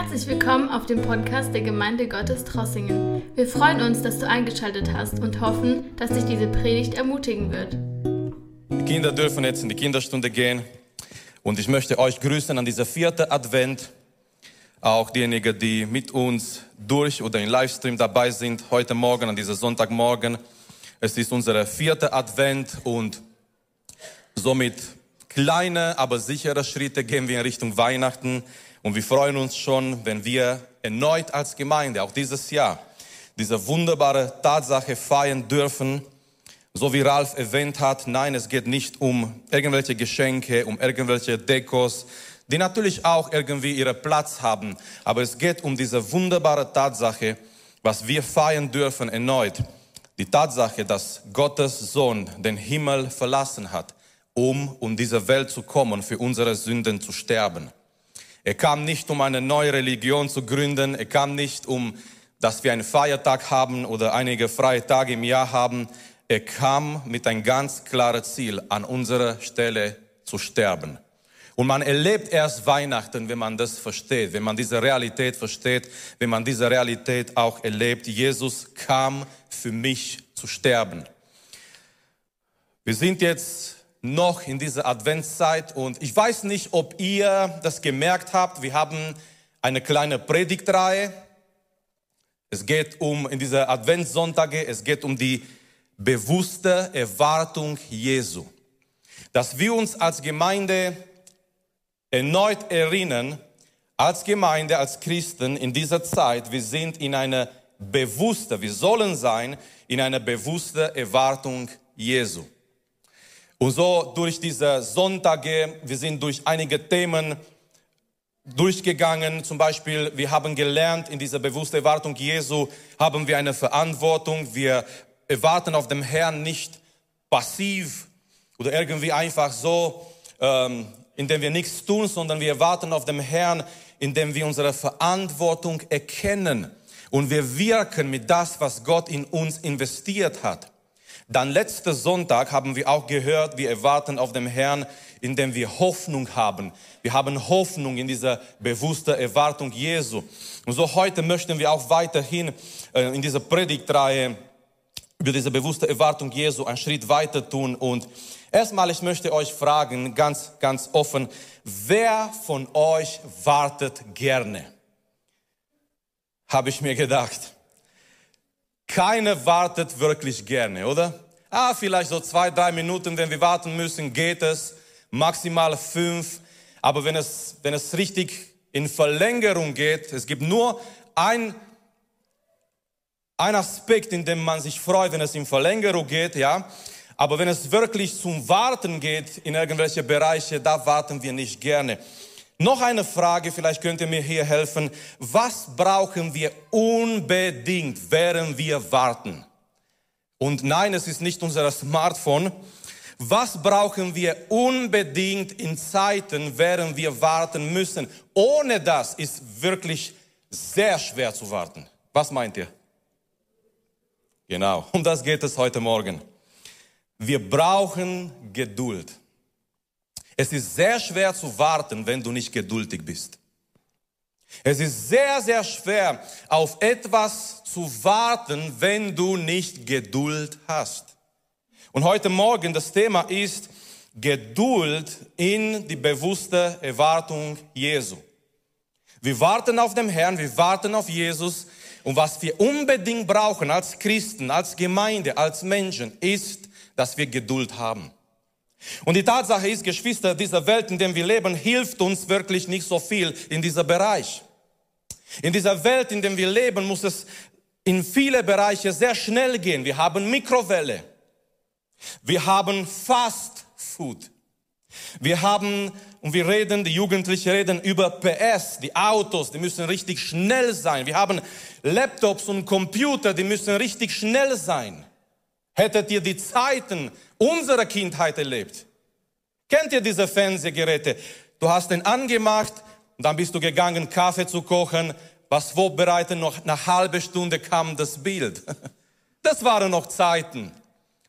Herzlich willkommen auf dem Podcast der Gemeinde Gottes Trossingen. Wir freuen uns, dass du eingeschaltet hast und hoffen, dass dich diese Predigt ermutigen wird. Die Kinder dürfen jetzt in die Kinderstunde gehen und ich möchte euch grüßen an dieser vierten Advent. Auch diejenigen, die mit uns durch oder im Livestream dabei sind, heute Morgen, an diesem Sonntagmorgen. Es ist unser vierter Advent und somit kleine, aber sichere Schritte gehen wir in Richtung Weihnachten. Und wir freuen uns schon, wenn wir erneut als Gemeinde, auch dieses Jahr, diese wunderbare Tatsache feiern dürfen. So wie Ralf erwähnt hat, nein, es geht nicht um irgendwelche Geschenke, um irgendwelche Dekos, die natürlich auch irgendwie ihren Platz haben. Aber es geht um diese wunderbare Tatsache, was wir feiern dürfen erneut. Die Tatsache, dass Gottes Sohn den Himmel verlassen hat, um um diese Welt zu kommen, für unsere Sünden zu sterben. Er kam nicht, um eine neue Religion zu gründen. Er kam nicht, um, dass wir einen Feiertag haben oder einige freie Tage im Jahr haben. Er kam mit einem ganz klaren Ziel, an unserer Stelle zu sterben. Und man erlebt erst Weihnachten, wenn man das versteht, wenn man diese Realität versteht, wenn man diese Realität auch erlebt. Jesus kam für mich zu sterben. Wir sind jetzt noch in dieser Adventszeit und ich weiß nicht, ob ihr das gemerkt habt. Wir haben eine kleine Predigtreihe. Es geht um, in dieser Adventssonntage, es geht um die bewusste Erwartung Jesu. Dass wir uns als Gemeinde erneut erinnern, als Gemeinde, als Christen in dieser Zeit, wir sind in einer bewusste, wir sollen sein in einer bewusste Erwartung Jesu. Und so durch diese Sonntage, wir sind durch einige Themen durchgegangen. Zum Beispiel, wir haben gelernt, in dieser bewussten Erwartung Jesu haben wir eine Verantwortung. Wir erwarten auf dem Herrn nicht passiv oder irgendwie einfach so, ähm, indem wir nichts tun, sondern wir erwarten auf dem Herrn, indem wir unsere Verantwortung erkennen und wir wirken mit das, was Gott in uns investiert hat. Dann letzte Sonntag haben wir auch gehört, wir erwarten auf dem Herrn, indem wir Hoffnung haben. Wir haben Hoffnung in dieser bewussten Erwartung Jesu. Und so heute möchten wir auch weiterhin äh, in dieser Predigtreihe über diese bewusste Erwartung Jesu einen Schritt weiter tun. Und erstmal, ich möchte euch fragen, ganz, ganz offen, wer von euch wartet gerne? Habe ich mir gedacht. Keiner wartet wirklich gerne, oder? Ah, vielleicht so zwei, drei Minuten, wenn wir warten müssen, geht es. Maximal fünf. Aber wenn es, wenn es richtig in Verlängerung geht, es gibt nur ein, ein Aspekt, in dem man sich freut, wenn es in Verlängerung geht, ja. Aber wenn es wirklich zum Warten geht in irgendwelche Bereiche, da warten wir nicht gerne. Noch eine Frage, vielleicht könnt ihr mir hier helfen. Was brauchen wir unbedingt, während wir warten? Und nein, es ist nicht unser Smartphone. Was brauchen wir unbedingt in Zeiten, während wir warten müssen? Ohne das ist wirklich sehr schwer zu warten. Was meint ihr? Genau, um das geht es heute Morgen. Wir brauchen Geduld. Es ist sehr schwer zu warten, wenn du nicht geduldig bist. Es ist sehr, sehr schwer, auf etwas zu warten, wenn du nicht Geduld hast. Und heute Morgen das Thema ist Geduld in die bewusste Erwartung Jesu. Wir warten auf den Herrn, wir warten auf Jesus. Und was wir unbedingt brauchen als Christen, als Gemeinde, als Menschen, ist, dass wir Geduld haben. Und die Tatsache ist, Geschwister, dieser Welt, in der wir leben, hilft uns wirklich nicht so viel in dieser Bereich. In dieser Welt, in der wir leben, muss es in viele Bereiche sehr schnell gehen. Wir haben Mikrowelle. Wir haben Fast Food. Wir haben, und wir reden, die Jugendlichen reden über PS, die Autos, die müssen richtig schnell sein. Wir haben Laptops und Computer, die müssen richtig schnell sein. Hättet ihr die Zeiten unserer Kindheit erlebt? Kennt ihr diese Fernsehgeräte? Du hast den angemacht dann bist du gegangen, Kaffee zu kochen, was vorbereiten, noch eine halbe Stunde kam das Bild. Das waren noch Zeiten.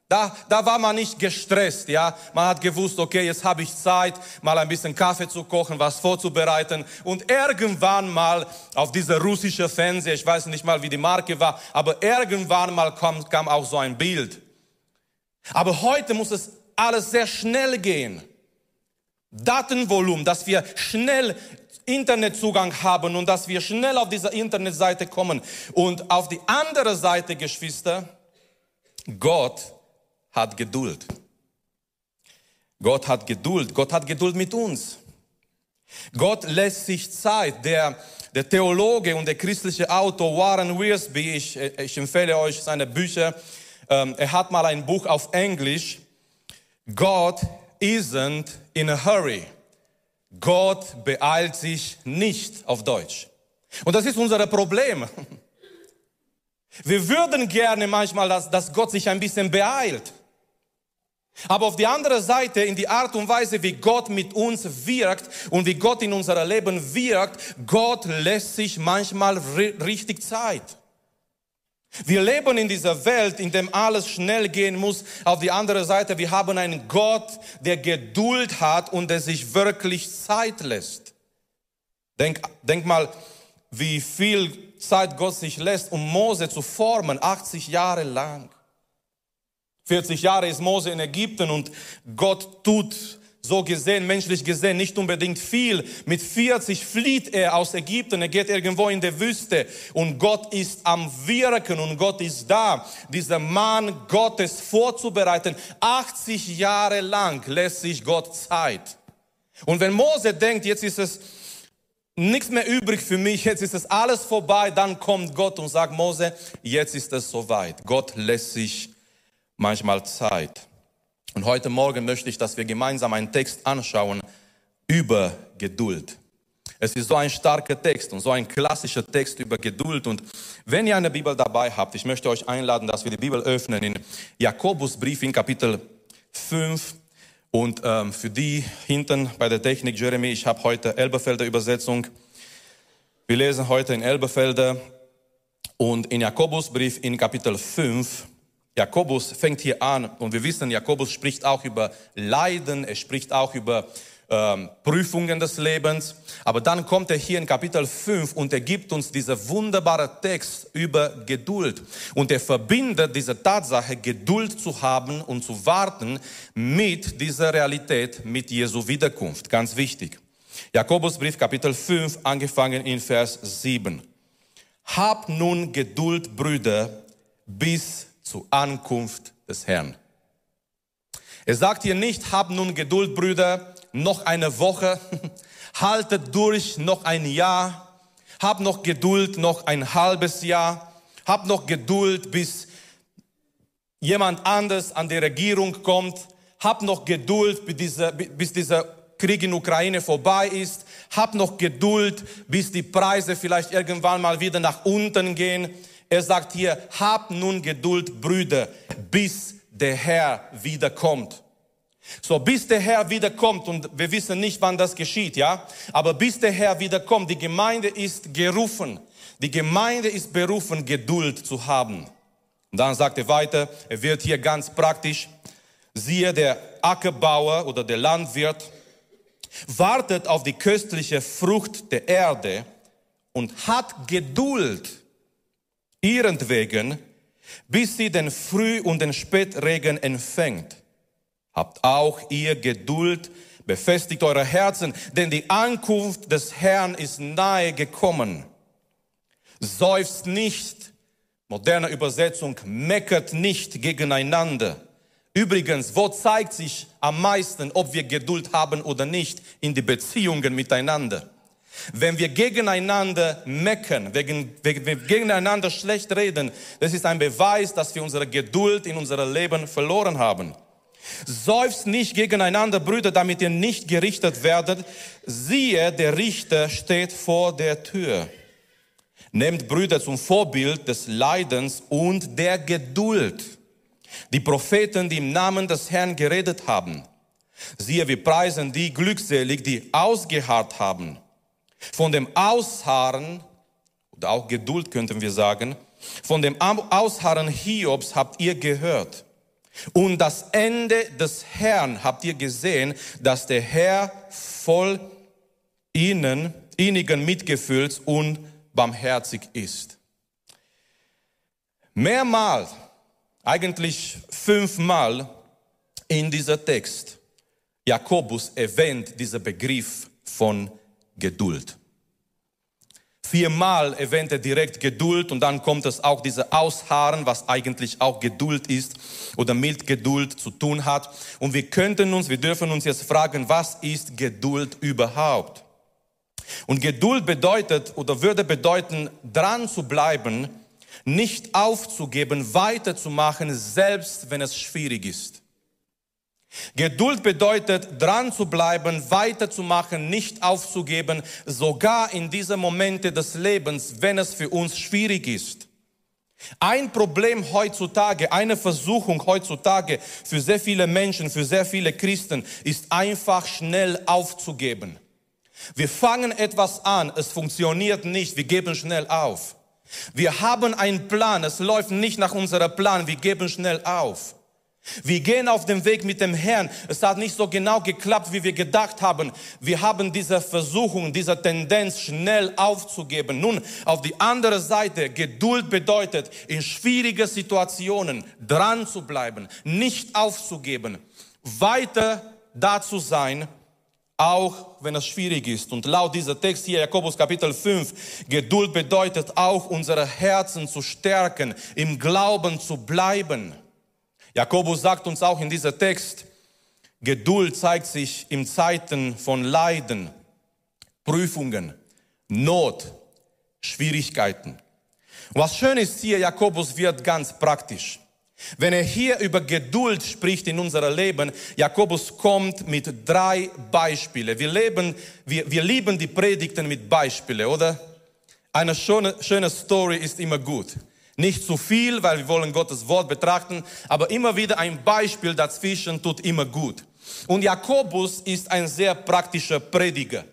Da, da war man nicht gestresst, ja. Man hat gewusst, okay, jetzt habe ich Zeit, mal ein bisschen Kaffee zu kochen, was vorzubereiten. Und irgendwann mal auf dieser russische Fernseher, ich weiß nicht mal, wie die Marke war, aber irgendwann mal kam, kam auch so ein Bild. Aber heute muss es alles sehr schnell gehen. Datenvolumen, dass wir schnell Internetzugang haben und dass wir schnell auf diese Internetseite kommen. Und auf die andere Seite, Geschwister, Gott hat Geduld. Gott hat Geduld. Gott hat Geduld mit uns. Gott lässt sich Zeit. Der, der Theologe und der christliche Autor Warren Wiersbe, ich, ich empfehle euch seine Bücher. Ähm, er hat mal ein Buch auf Englisch. God isn't in a hurry. Gott beeilt sich nicht auf Deutsch. Und das ist unser Problem. Wir würden gerne manchmal, dass, dass Gott sich ein bisschen beeilt. Aber auf die andere Seite, in die Art und Weise, wie Gott mit uns wirkt und wie Gott in unser Leben wirkt, Gott lässt sich manchmal richtig Zeit. Wir leben in dieser Welt, in dem alles schnell gehen muss. Auf die andere Seite, wir haben einen Gott, der Geduld hat und der sich wirklich Zeit lässt. Denk, denk mal, wie viel Zeit Gott sich lässt, um Mose zu formen, 80 Jahre lang. 40 Jahre ist Mose in Ägypten und Gott tut so gesehen, menschlich gesehen, nicht unbedingt viel. Mit 40 flieht er aus Ägypten, er geht irgendwo in der Wüste und Gott ist am Wirken und Gott ist da, dieser Mann Gottes vorzubereiten. 80 Jahre lang lässt sich Gott Zeit. Und wenn Mose denkt, jetzt ist es nichts mehr übrig für mich, jetzt ist es alles vorbei, dann kommt Gott und sagt, Mose, jetzt ist es soweit. Gott lässt sich manchmal Zeit. Und heute Morgen möchte ich, dass wir gemeinsam einen Text anschauen über Geduld. Es ist so ein starker Text und so ein klassischer Text über Geduld. Und wenn ihr eine Bibel dabei habt, ich möchte euch einladen, dass wir die Bibel öffnen in Jakobusbrief in Kapitel 5. Und ähm, für die hinten bei der Technik, Jeremy, ich habe heute Elberfelder Übersetzung. Wir lesen heute in Elberfelder und in Jakobusbrief in Kapitel 5 Jakobus fängt hier an und wir wissen, Jakobus spricht auch über Leiden, er spricht auch über ähm, Prüfungen des Lebens. Aber dann kommt er hier in Kapitel 5 und er gibt uns dieser wunderbare Text über Geduld. Und er verbindet diese Tatsache, Geduld zu haben und zu warten mit dieser Realität, mit Jesu Wiederkunft. Ganz wichtig. Jakobusbrief Kapitel 5, angefangen in Vers 7. Hab nun Geduld, Brüder, bis zur Ankunft des Herrn. Er sagt hier nicht, hab nun Geduld, Brüder, noch eine Woche, haltet durch noch ein Jahr, hab noch Geduld noch ein halbes Jahr, hab noch Geduld, bis jemand anders an die Regierung kommt, hab noch Geduld, bis dieser, bis dieser Krieg in Ukraine vorbei ist, hab noch Geduld, bis die Preise vielleicht irgendwann mal wieder nach unten gehen. Er sagt hier, habt nun Geduld, Brüder, bis der Herr wiederkommt. So, bis der Herr wiederkommt, und wir wissen nicht, wann das geschieht, ja, aber bis der Herr wiederkommt, die Gemeinde ist gerufen, die Gemeinde ist berufen, Geduld zu haben. Und dann sagt er weiter, er wird hier ganz praktisch, siehe, der Ackerbauer oder der Landwirt wartet auf die köstliche Frucht der Erde und hat Geduld ihretwegen, bis sie den Früh- und den Spätregen empfängt. Habt auch ihr Geduld, befestigt eure Herzen, denn die Ankunft des Herrn ist nahe gekommen. Seufzt nicht, moderne Übersetzung, meckert nicht gegeneinander. Übrigens, wo zeigt sich am meisten, ob wir Geduld haben oder nicht, in die Beziehungen miteinander? Wenn wir gegeneinander meckern, wenn wir gegeneinander schlecht reden, das ist ein Beweis, dass wir unsere Geduld in unserem Leben verloren haben. Seufzt nicht gegeneinander, Brüder, damit ihr nicht gerichtet werdet. Siehe, der Richter steht vor der Tür. Nehmt Brüder zum Vorbild des Leidens und der Geduld. Die Propheten, die im Namen des Herrn geredet haben. Siehe, wir preisen die glückselig, die ausgeharrt haben. Von dem Ausharren, oder auch Geduld könnten wir sagen, von dem Ausharren Hiobs habt ihr gehört. Und das Ende des Herrn habt ihr gesehen, dass der Herr voll ihnen, innigen Mitgefühls und barmherzig ist. Mehrmals, eigentlich fünfmal in dieser Text, Jakobus erwähnt dieser Begriff von Geduld. Viermal erwähnt er direkt Geduld und dann kommt es auch diese Ausharren, was eigentlich auch Geduld ist oder mit Geduld zu tun hat. Und wir könnten uns, wir dürfen uns jetzt fragen, was ist Geduld überhaupt? Und Geduld bedeutet oder würde bedeuten, dran zu bleiben, nicht aufzugeben, weiterzumachen, selbst wenn es schwierig ist. Geduld bedeutet, dran zu bleiben, weiterzumachen, nicht aufzugeben, sogar in diese Momente des Lebens, wenn es für uns schwierig ist. Ein Problem heutzutage, eine Versuchung heutzutage für sehr viele Menschen, für sehr viele Christen ist einfach schnell aufzugeben. Wir fangen etwas an, es funktioniert nicht, wir geben schnell auf. Wir haben einen Plan, es läuft nicht nach unserem Plan, wir geben schnell auf. Wir gehen auf den Weg mit dem Herrn. Es hat nicht so genau geklappt, wie wir gedacht haben. Wir haben diese Versuchung, diese Tendenz, schnell aufzugeben. Nun, auf die andere Seite, Geduld bedeutet, in schwierigen Situationen dran zu bleiben, nicht aufzugeben, weiter da zu sein, auch wenn es schwierig ist. Und laut dieser Text hier, Jakobus Kapitel 5, Geduld bedeutet auch, unsere Herzen zu stärken, im Glauben zu bleiben. Jakobus sagt uns auch in dieser Text, Geduld zeigt sich in Zeiten von Leiden, Prüfungen, Not, Schwierigkeiten. Was schön ist hier, Jakobus wird ganz praktisch. Wenn er hier über Geduld spricht in unserem Leben, Jakobus kommt mit drei Beispielen. Wir, leben, wir, wir lieben die Predigten mit Beispielen, oder? Eine schöne, schöne Story ist immer gut. Nicht zu viel, weil wir wollen Gottes Wort betrachten, aber immer wieder ein Beispiel dazwischen tut immer gut. Und Jakobus ist ein sehr praktischer Prediger.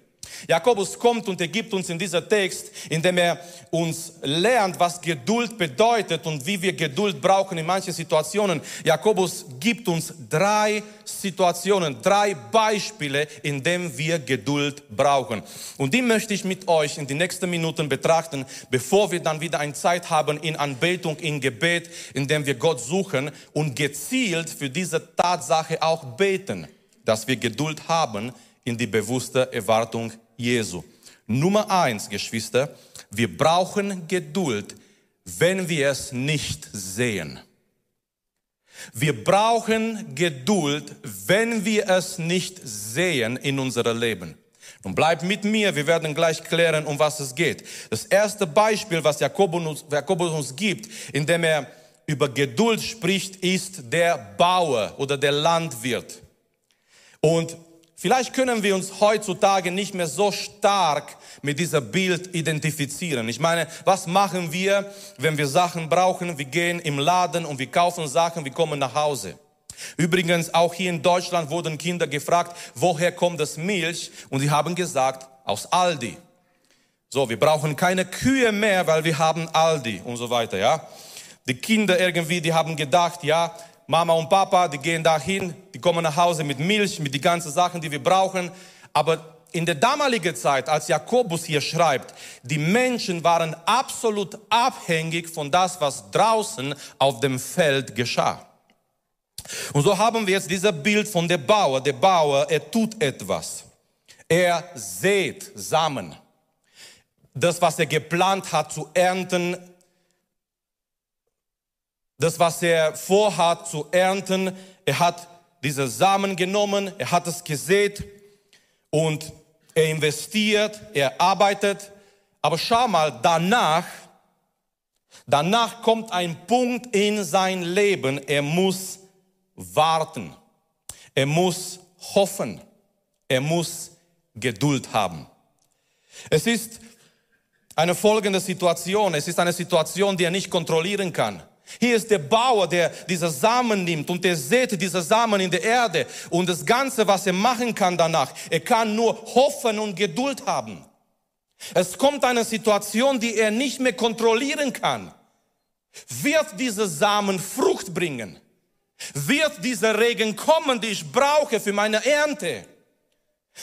Jakobus kommt und er gibt uns in dieser Text, in dem er uns lernt, was Geduld bedeutet und wie wir Geduld brauchen in manchen Situationen. Jakobus gibt uns drei Situationen, drei Beispiele, in denen wir Geduld brauchen. Und die möchte ich mit euch in die nächsten Minuten betrachten, bevor wir dann wieder eine Zeit haben in Anbetung, in Gebet, in dem wir Gott suchen und gezielt für diese Tatsache auch beten, dass wir Geduld haben in die bewusste Erwartung Jesu. Nummer eins, Geschwister, wir brauchen Geduld, wenn wir es nicht sehen. Wir brauchen Geduld, wenn wir es nicht sehen in unserem Leben. Und bleib mit mir, wir werden gleich klären, um was es geht. Das erste Beispiel, was Jakobus Jakobus uns gibt, indem er über Geduld spricht, ist der Bauer oder der Landwirt. Und Vielleicht können wir uns heutzutage nicht mehr so stark mit dieser Bild identifizieren. Ich meine, was machen wir, wenn wir Sachen brauchen? Wir gehen im Laden und wir kaufen Sachen, wir kommen nach Hause. Übrigens, auch hier in Deutschland wurden Kinder gefragt, woher kommt das Milch? Und sie haben gesagt, aus Aldi. So, wir brauchen keine Kühe mehr, weil wir haben Aldi und so weiter, ja. Die Kinder irgendwie, die haben gedacht, ja, Mama und Papa, die gehen dahin, die kommen nach Hause mit Milch, mit die ganzen Sachen, die wir brauchen. Aber in der damaligen Zeit, als Jakobus hier schreibt, die Menschen waren absolut abhängig von das, was draußen auf dem Feld geschah. Und so haben wir jetzt dieses Bild von der Bauer. Der Bauer, er tut etwas. Er sät Samen. Das, was er geplant hat zu ernten, das, was er vorhat zu ernten. Er hat diese Samen genommen, er hat es gesät und er investiert, er arbeitet. Aber schau mal, danach, danach kommt ein Punkt in sein Leben, er muss warten. Er muss hoffen. Er muss Geduld haben. Es ist eine folgende Situation. Es ist eine Situation, die er nicht kontrollieren kann. Hier ist der Bauer, der diese Samen nimmt und der sät diese Samen in der Erde und das Ganze, was er machen kann danach, er kann nur hoffen und Geduld haben. Es kommt eine Situation, die er nicht mehr kontrollieren kann. Wird diese Samen Frucht bringen? Wird dieser Regen kommen, den ich brauche für meine Ernte?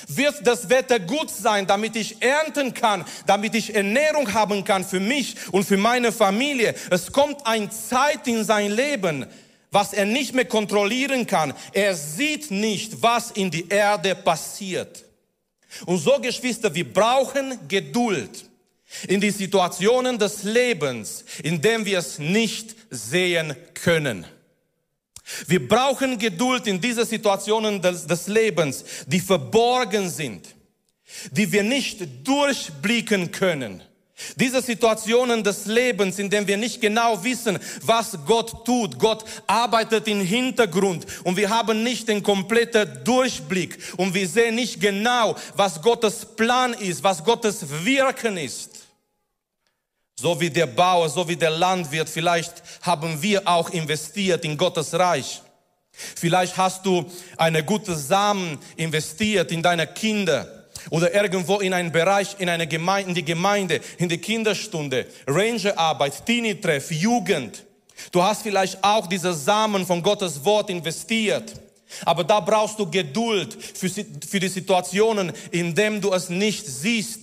Wird das Wetter gut sein, damit ich ernten kann, damit ich Ernährung haben kann für mich und für meine Familie? Es kommt eine Zeit in sein Leben, was er nicht mehr kontrollieren kann. Er sieht nicht, was in die Erde passiert. Und so, Geschwister, wir brauchen Geduld in die Situationen des Lebens, in dem wir es nicht sehen können. Wir brauchen Geduld in diese Situationen des, des Lebens, die verborgen sind, die wir nicht durchblicken können. Diese Situationen des Lebens, in denen wir nicht genau wissen, was Gott tut. Gott arbeitet im Hintergrund und wir haben nicht den kompletten Durchblick und wir sehen nicht genau, was Gottes Plan ist, was Gottes Wirken ist. So wie der Bauer, so wie der Landwirt, vielleicht haben wir auch investiert in Gottes Reich. Vielleicht hast du eine gute Samen investiert in deine Kinder oder irgendwo in einen Bereich, in eine Gemeinde, in die Gemeinde, in die Kinderstunde, Rangerarbeit, Teenie-Treff, Jugend. Du hast vielleicht auch diese Samen von Gottes Wort investiert. Aber da brauchst du Geduld für, für die Situationen, in denen du es nicht siehst.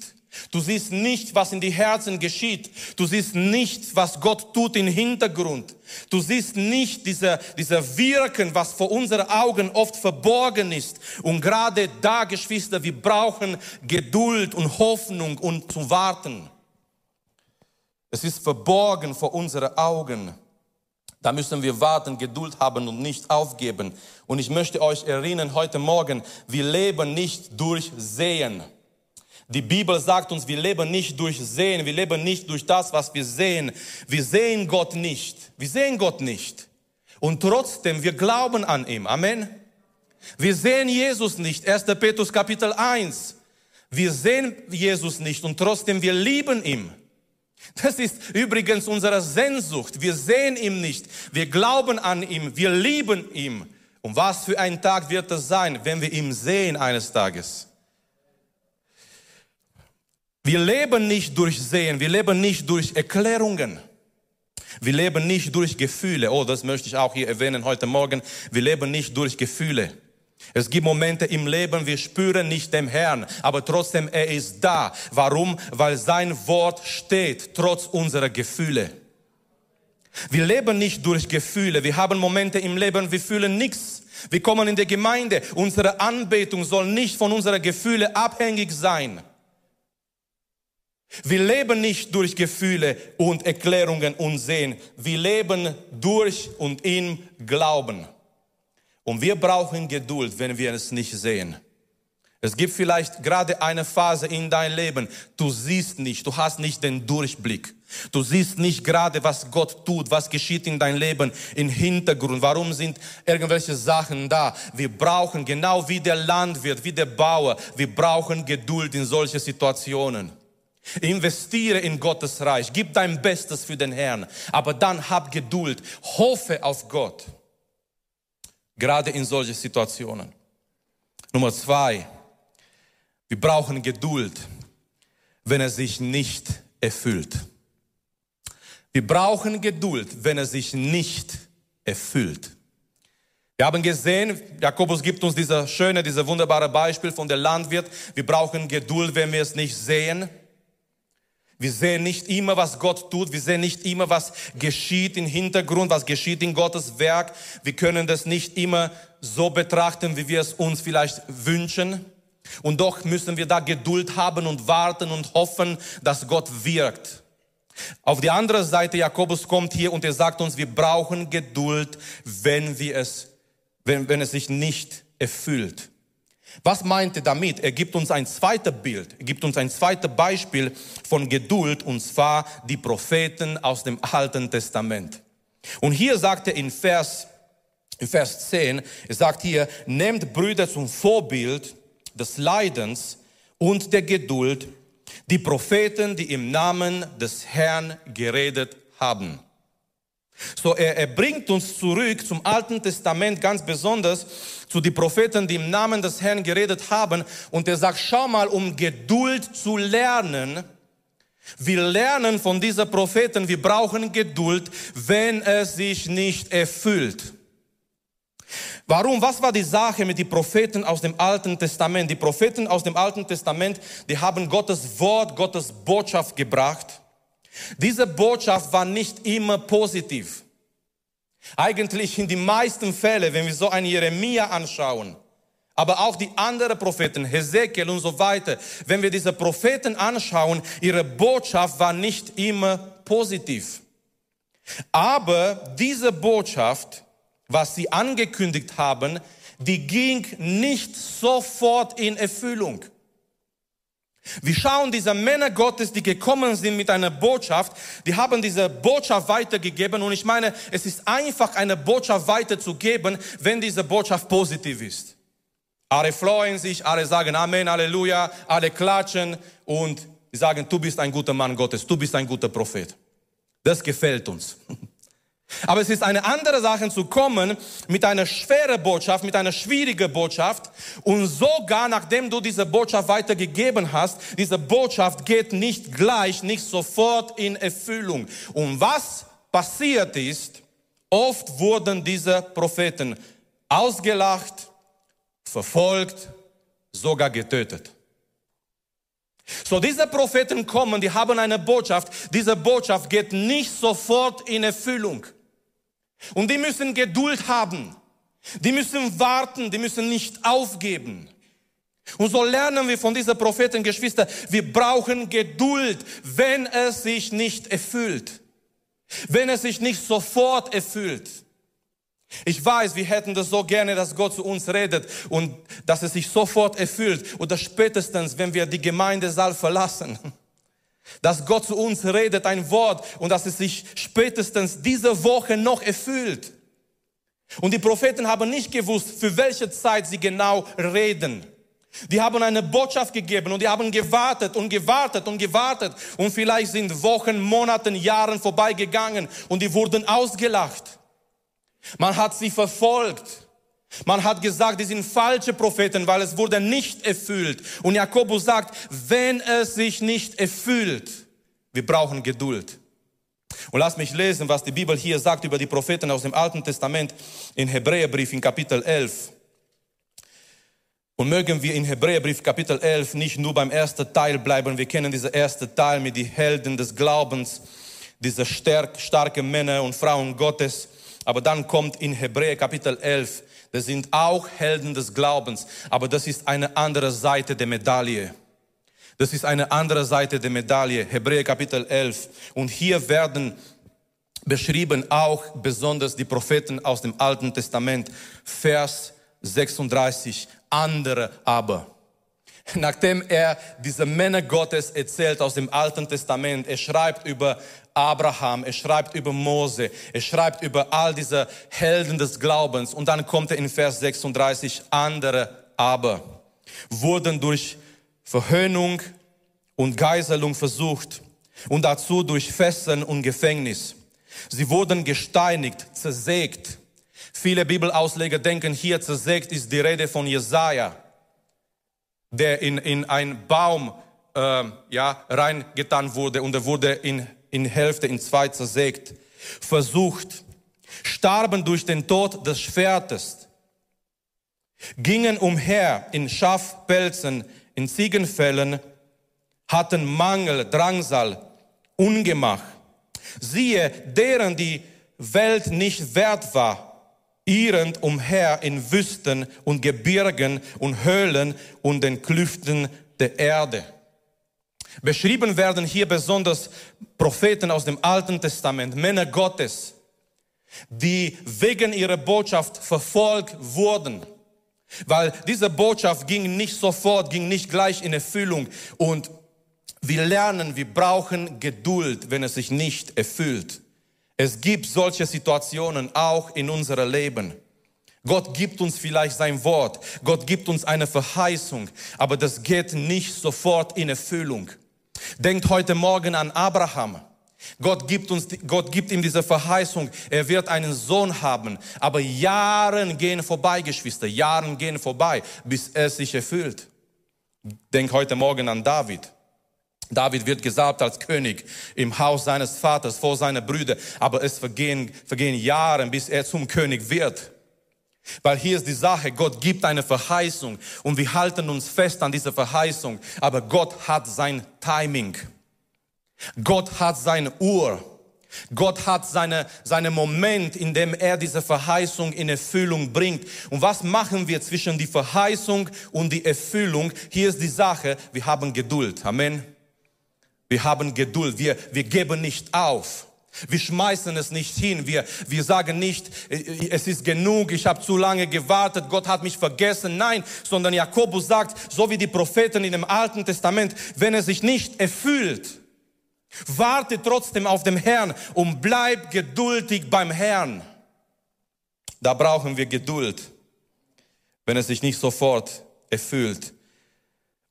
Du siehst nicht, was in die Herzen geschieht. Du siehst nicht, was Gott tut im Hintergrund. Du siehst nicht dieser, dieser Wirken, was vor unseren Augen oft verborgen ist. Und gerade da, Geschwister, wir brauchen Geduld und Hoffnung und zu warten. Es ist verborgen vor unseren Augen. Da müssen wir warten, Geduld haben und nicht aufgeben. Und ich möchte euch erinnern heute Morgen, wir leben nicht durch Sehen. Die Bibel sagt uns, wir leben nicht durch Sehen, wir leben nicht durch das, was wir sehen. Wir sehen Gott nicht. Wir sehen Gott nicht. Und trotzdem, wir glauben an ihn. Amen. Wir sehen Jesus nicht. 1. Petrus Kapitel 1. Wir sehen Jesus nicht und trotzdem wir lieben ihn. Das ist übrigens unsere Sehnsucht. Wir sehen ihn nicht. Wir glauben an ihn. Wir lieben ihn. Und was für ein Tag wird es sein, wenn wir ihn sehen eines Tages? Wir leben nicht durch Sehen, wir leben nicht durch Erklärungen. Wir leben nicht durch Gefühle. Oh, das möchte ich auch hier erwähnen heute Morgen. Wir leben nicht durch Gefühle. Es gibt Momente im Leben, wir spüren nicht den Herrn, aber trotzdem, er ist da. Warum? Weil sein Wort steht, trotz unserer Gefühle. Wir leben nicht durch Gefühle. Wir haben Momente im Leben, wir fühlen nichts. Wir kommen in die Gemeinde. Unsere Anbetung soll nicht von unseren Gefühlen abhängig sein. Wir leben nicht durch Gefühle und Erklärungen und Sehen. Wir leben durch und in Glauben. Und wir brauchen Geduld, wenn wir es nicht sehen. Es gibt vielleicht gerade eine Phase in deinem Leben, du siehst nicht, du hast nicht den Durchblick. Du siehst nicht gerade, was Gott tut, was geschieht in deinem Leben im Hintergrund. Warum sind irgendwelche Sachen da? Wir brauchen, genau wie der Landwirt, wie der Bauer, wir brauchen Geduld in solche Situationen. Investiere in Gottes Reich, gib dein Bestes für den Herrn, aber dann hab Geduld, hoffe auf Gott. Gerade in solchen Situationen. Nummer zwei, wir brauchen Geduld, wenn er sich nicht erfüllt. Wir brauchen Geduld, wenn er sich nicht erfüllt. Wir haben gesehen, Jakobus gibt uns dieser schöne, dieser wunderbare Beispiel von der Landwirt. Wir brauchen Geduld, wenn wir es nicht sehen. Wir sehen nicht immer, was Gott tut. Wir sehen nicht immer, was geschieht im Hintergrund, was geschieht in Gottes Werk. Wir können das nicht immer so betrachten, wie wir es uns vielleicht wünschen. Und doch müssen wir da Geduld haben und warten und hoffen, dass Gott wirkt. Auf die andere Seite, Jakobus kommt hier und er sagt uns, wir brauchen Geduld, wenn wir es, wenn, wenn es sich nicht erfüllt. Was meint er damit? Er gibt uns ein zweites Bild, er gibt uns ein zweites Beispiel von Geduld, und zwar die Propheten aus dem Alten Testament. Und hier sagt er in Vers, in Vers 10, er sagt hier, nehmt Brüder zum Vorbild des Leidens und der Geduld, die Propheten, die im Namen des Herrn geredet haben. So, er, er bringt uns zurück zum Alten Testament ganz besonders zu den Propheten, die im Namen des Herrn geredet haben. Und er sagt, schau mal, um Geduld zu lernen, wir lernen von diesen Propheten, wir brauchen Geduld, wenn es sich nicht erfüllt. Warum? Was war die Sache mit den Propheten aus dem Alten Testament? Die Propheten aus dem Alten Testament, die haben Gottes Wort, Gottes Botschaft gebracht. Diese Botschaft war nicht immer positiv. Eigentlich in den meisten Fällen, wenn wir so einen Jeremia anschauen, aber auch die anderen Propheten, Hesekiel und so weiter, wenn wir diese Propheten anschauen, ihre Botschaft war nicht immer positiv. Aber diese Botschaft, was sie angekündigt haben, die ging nicht sofort in Erfüllung. Wir schauen diese Männer Gottes, die gekommen sind mit einer Botschaft, die haben diese Botschaft weitergegeben und ich meine, es ist einfach eine Botschaft weiterzugeben, wenn diese Botschaft positiv ist. Alle freuen sich, alle sagen Amen, Halleluja, alle klatschen und sagen, du bist ein guter Mann Gottes, du bist ein guter Prophet. Das gefällt uns. Aber es ist eine andere Sache zu kommen mit einer schweren Botschaft, mit einer schwierigen Botschaft und sogar nachdem du diese Botschaft weitergegeben hast, diese Botschaft geht nicht gleich, nicht sofort in Erfüllung. Und was passiert ist, oft wurden diese Propheten ausgelacht, verfolgt, sogar getötet. So, diese Propheten kommen, die haben eine Botschaft. Diese Botschaft geht nicht sofort in Erfüllung. Und die müssen Geduld haben. Die müssen warten, die müssen nicht aufgeben. Und so lernen wir von dieser Propheten, Geschwister, wir brauchen Geduld, wenn es sich nicht erfüllt. Wenn es sich nicht sofort erfüllt. Ich weiß, wir hätten das so gerne, dass Gott zu uns redet und dass es sich sofort erfüllt oder spätestens, wenn wir die Gemeindesaal verlassen. Dass Gott zu uns redet, ein Wort und dass es sich spätestens diese Woche noch erfüllt. Und die Propheten haben nicht gewusst, für welche Zeit sie genau reden. Die haben eine Botschaft gegeben und die haben gewartet und gewartet und gewartet und vielleicht sind Wochen, Monaten, Jahren vorbeigegangen und die wurden ausgelacht. Man hat sie verfolgt. Man hat gesagt, die sind falsche Propheten, weil es wurde nicht erfüllt. Und Jakobus sagt, wenn es sich nicht erfüllt, wir brauchen Geduld. Und lass mich lesen, was die Bibel hier sagt über die Propheten aus dem Alten Testament in Hebräerbrief in Kapitel 11. Und mögen wir in Hebräerbrief Kapitel 11 nicht nur beim ersten Teil bleiben. Wir kennen diesen ersten Teil mit den Helden des Glaubens, diese stark, starken Männer und Frauen Gottes. Aber dann kommt in Hebräer Kapitel 11, das sind auch Helden des Glaubens, aber das ist eine andere Seite der Medaille. Das ist eine andere Seite der Medaille, Hebräer Kapitel 11. Und hier werden beschrieben auch besonders die Propheten aus dem Alten Testament, Vers 36, andere aber. Nachdem er diese Männer Gottes erzählt aus dem Alten Testament, er schreibt über Abraham, er schreibt über Mose, er schreibt über all diese Helden des Glaubens und dann kommt er in Vers 36, andere aber wurden durch Verhöhnung und Geiselung versucht und dazu durch Fesseln und Gefängnis. Sie wurden gesteinigt, zersägt. Viele Bibelausleger denken hier zersägt ist die Rede von Jesaja, der in, in einen Baum äh, ja, reingetan wurde und er wurde in in Hälfte, in zwei zersägt, versucht, starben durch den Tod des Schwertes, gingen umher in Schafpelzen, in Ziegenfällen, hatten Mangel, Drangsal, Ungemach. Siehe, deren die Welt nicht wert war, irrend umher in Wüsten und Gebirgen und Höhlen und den Klüften der Erde. Beschrieben werden hier besonders Propheten aus dem Alten Testament, Männer Gottes, die wegen ihrer Botschaft verfolgt wurden. Weil diese Botschaft ging nicht sofort, ging nicht gleich in Erfüllung. Und wir lernen, wir brauchen Geduld, wenn es sich nicht erfüllt. Es gibt solche Situationen auch in unserem Leben. Gott gibt uns vielleicht sein Wort, Gott gibt uns eine Verheißung, aber das geht nicht sofort in Erfüllung. Denkt heute Morgen an Abraham. Gott gibt uns, Gott gibt ihm diese Verheißung. Er wird einen Sohn haben. Aber Jahren gehen vorbei, Geschwister. Jahren gehen vorbei, bis es sich erfüllt. Denk heute Morgen an David. David wird gesalbt als König im Haus seines Vaters vor seiner Brüder. Aber es vergehen, vergehen Jahre, bis er zum König wird. Weil hier ist die Sache, Gott gibt eine Verheißung und wir halten uns fest an dieser Verheißung, aber Gott hat sein Timing. Gott hat seine Uhr. Gott hat seine, seine Moment, in dem er diese Verheißung in Erfüllung bringt. Und was machen wir zwischen die Verheißung und die Erfüllung? Hier ist die Sache, wir haben Geduld. Amen. Wir haben Geduld. Wir, wir geben nicht auf. Wir schmeißen es nicht hin. Wir, wir sagen nicht, äh, es ist genug, ich habe zu lange gewartet, Gott hat mich vergessen. Nein, sondern Jakobus sagt, so wie die Propheten in dem Alten Testament, wenn er sich nicht erfüllt, warte trotzdem auf den Herrn und bleib geduldig beim Herrn. Da brauchen wir Geduld, wenn es sich nicht sofort erfüllt.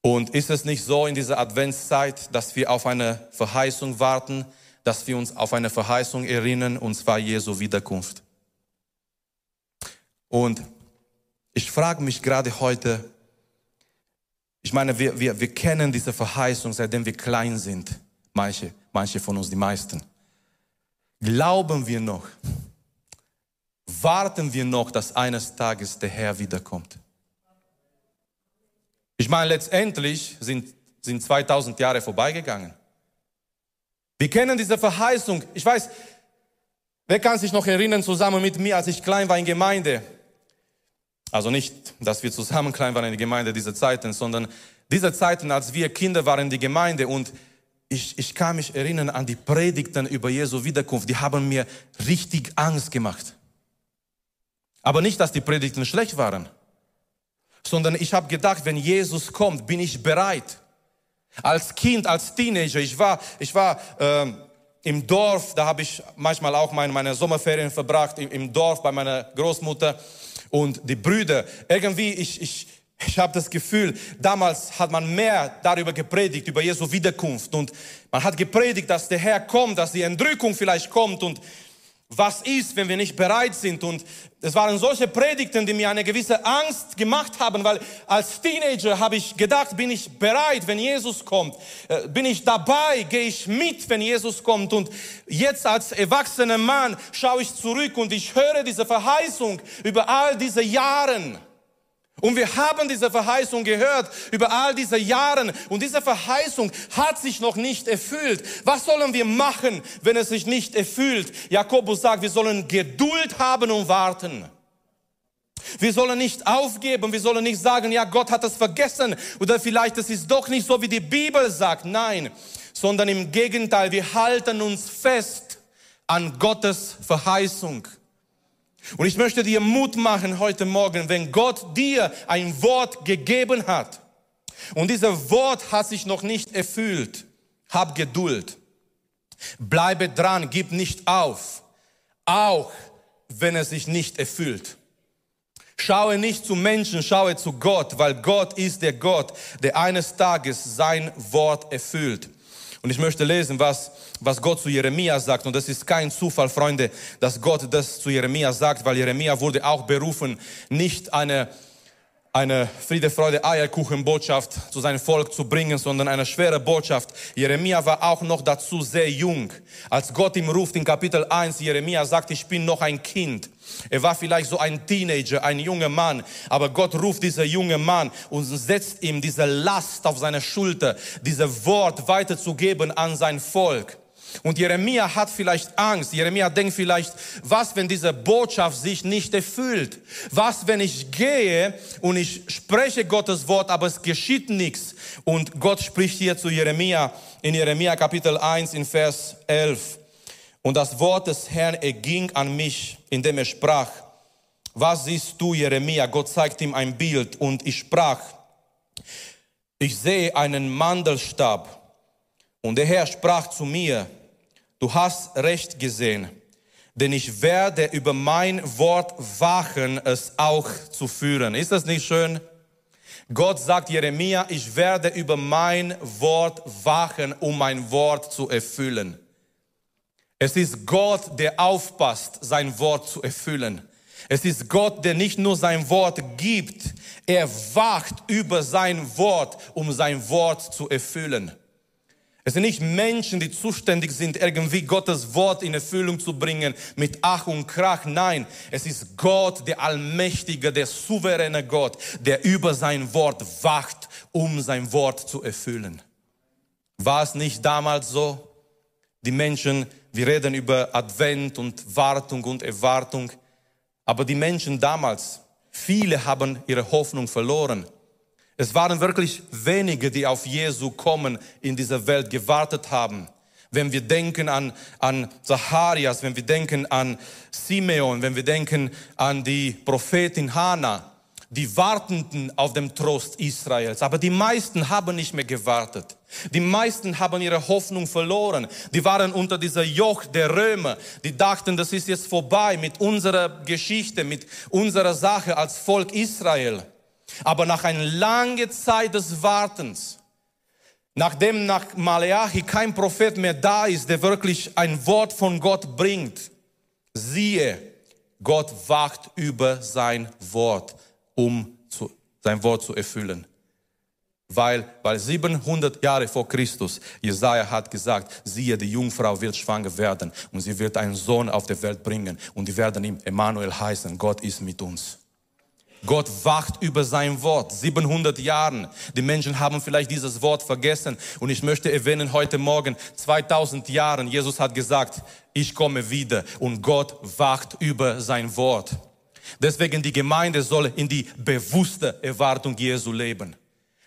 Und ist es nicht so in dieser Adventszeit, dass wir auf eine Verheißung warten, dass wir uns auf eine Verheißung erinnern, und zwar Jesu Wiederkunft. Und ich frage mich gerade heute, ich meine, wir, wir, wir kennen diese Verheißung, seitdem wir klein sind. Manche, manche von uns, die meisten. Glauben wir noch? Warten wir noch, dass eines Tages der Herr wiederkommt? Ich meine, letztendlich sind, sind 2000 Jahre vorbeigegangen. Wir kennen diese Verheißung. Ich weiß, wer kann sich noch erinnern, zusammen mit mir, als ich klein war in Gemeinde? Also nicht, dass wir zusammen klein waren in der Gemeinde diese Zeiten, sondern diese Zeiten, als wir Kinder waren in der Gemeinde und ich, ich kann mich erinnern an die Predigten über Jesu Wiederkunft. Die haben mir richtig Angst gemacht. Aber nicht, dass die Predigten schlecht waren, sondern ich habe gedacht, wenn Jesus kommt, bin ich bereit. Als Kind, als Teenager, ich war, ich war ähm, im Dorf, da habe ich manchmal auch meine, meine Sommerferien verbracht, im, im Dorf bei meiner Großmutter und die Brüder. Irgendwie, ich, ich, ich habe das Gefühl, damals hat man mehr darüber gepredigt, über Jesu Wiederkunft. Und man hat gepredigt, dass der Herr kommt, dass die Entrückung vielleicht kommt. Und was ist, wenn wir nicht bereit sind? Und es waren solche Predigten, die mir eine gewisse Angst gemacht haben, weil als Teenager habe ich gedacht, bin ich bereit, wenn Jesus kommt? Äh, bin ich dabei? Gehe ich mit, wenn Jesus kommt? Und jetzt als erwachsener Mann schaue ich zurück und ich höre diese Verheißung über all diese Jahren. Und wir haben diese Verheißung gehört über all diese Jahre und diese Verheißung hat sich noch nicht erfüllt. Was sollen wir machen, wenn es sich nicht erfüllt? Jakobus sagt, wir sollen Geduld haben und warten. Wir sollen nicht aufgeben, wir sollen nicht sagen, ja, Gott hat es vergessen oder vielleicht es ist doch nicht so, wie die Bibel sagt. Nein, sondern im Gegenteil, wir halten uns fest an Gottes Verheißung. Und ich möchte dir Mut machen heute Morgen, wenn Gott dir ein Wort gegeben hat und dieses Wort hat sich noch nicht erfüllt, hab Geduld. Bleibe dran, gib nicht auf, auch wenn es sich nicht erfüllt. Schaue nicht zu Menschen, schaue zu Gott, weil Gott ist der Gott, der eines Tages sein Wort erfüllt. Und ich möchte lesen, was, was Gott zu Jeremia sagt. Und das ist kein Zufall, Freunde, dass Gott das zu Jeremia sagt, weil Jeremia wurde auch berufen, nicht eine, eine Friede, Freude, Eierkuchen-Botschaft zu seinem Volk zu bringen, sondern eine schwere Botschaft. Jeremia war auch noch dazu sehr jung. Als Gott ihm ruft in Kapitel 1, Jeremia sagt, ich bin noch ein Kind. Er war vielleicht so ein Teenager, ein junger Mann, aber Gott ruft dieser junge Mann und setzt ihm diese Last auf seine Schulter, diese Wort weiterzugeben an sein Volk. Und Jeremia hat vielleicht Angst. Jeremia denkt vielleicht, was, wenn diese Botschaft sich nicht erfüllt? Was, wenn ich gehe und ich spreche Gottes Wort, aber es geschieht nichts? Und Gott spricht hier zu Jeremia in Jeremia Kapitel 1 in Vers 11. Und das Wort des Herrn erging an mich, indem er sprach, was siehst du, Jeremia? Gott zeigt ihm ein Bild und ich sprach, ich sehe einen Mandelstab. Und der Herr sprach zu mir, du hast recht gesehen, denn ich werde über mein Wort wachen, es auch zu führen. Ist das nicht schön? Gott sagt Jeremia, ich werde über mein Wort wachen, um mein Wort zu erfüllen. Es ist Gott, der aufpasst, sein Wort zu erfüllen. Es ist Gott, der nicht nur sein Wort gibt, er wacht über sein Wort, um sein Wort zu erfüllen. Es sind nicht Menschen, die zuständig sind, irgendwie Gottes Wort in Erfüllung zu bringen mit Ach und Krach. Nein, es ist Gott, der Allmächtige, der souveräne Gott, der über sein Wort wacht, um sein Wort zu erfüllen. War es nicht damals so? Die Menschen, wir reden über Advent und Wartung und Erwartung, aber die Menschen damals, viele haben ihre Hoffnung verloren. Es waren wirklich wenige, die auf Jesu kommen in dieser Welt gewartet haben. Wenn wir denken an, an Zacharias, wenn wir denken an Simeon, wenn wir denken an die Prophetin Hannah, die warteten auf dem Trost Israels. Aber die meisten haben nicht mehr gewartet. Die meisten haben ihre Hoffnung verloren. Die waren unter dieser Joch der Römer. Die dachten, das ist jetzt vorbei mit unserer Geschichte, mit unserer Sache als Volk Israel. Aber nach einer langen Zeit des Wartens, nachdem nach Maleachi kein Prophet mehr da ist, der wirklich ein Wort von Gott bringt, siehe, Gott wacht über sein Wort, um zu, sein Wort zu erfüllen. Weil, weil 700 Jahre vor Christus, Jesaja hat gesagt, siehe, die Jungfrau wird schwanger werden und sie wird einen Sohn auf die Welt bringen und die werden ihm Emmanuel heißen. Gott ist mit uns. Gott wacht über sein Wort. 700 Jahren. Die Menschen haben vielleicht dieses Wort vergessen. Und ich möchte erwähnen heute Morgen, 2000 Jahren, Jesus hat gesagt, ich komme wieder. Und Gott wacht über sein Wort. Deswegen die Gemeinde soll in die bewusste Erwartung Jesu leben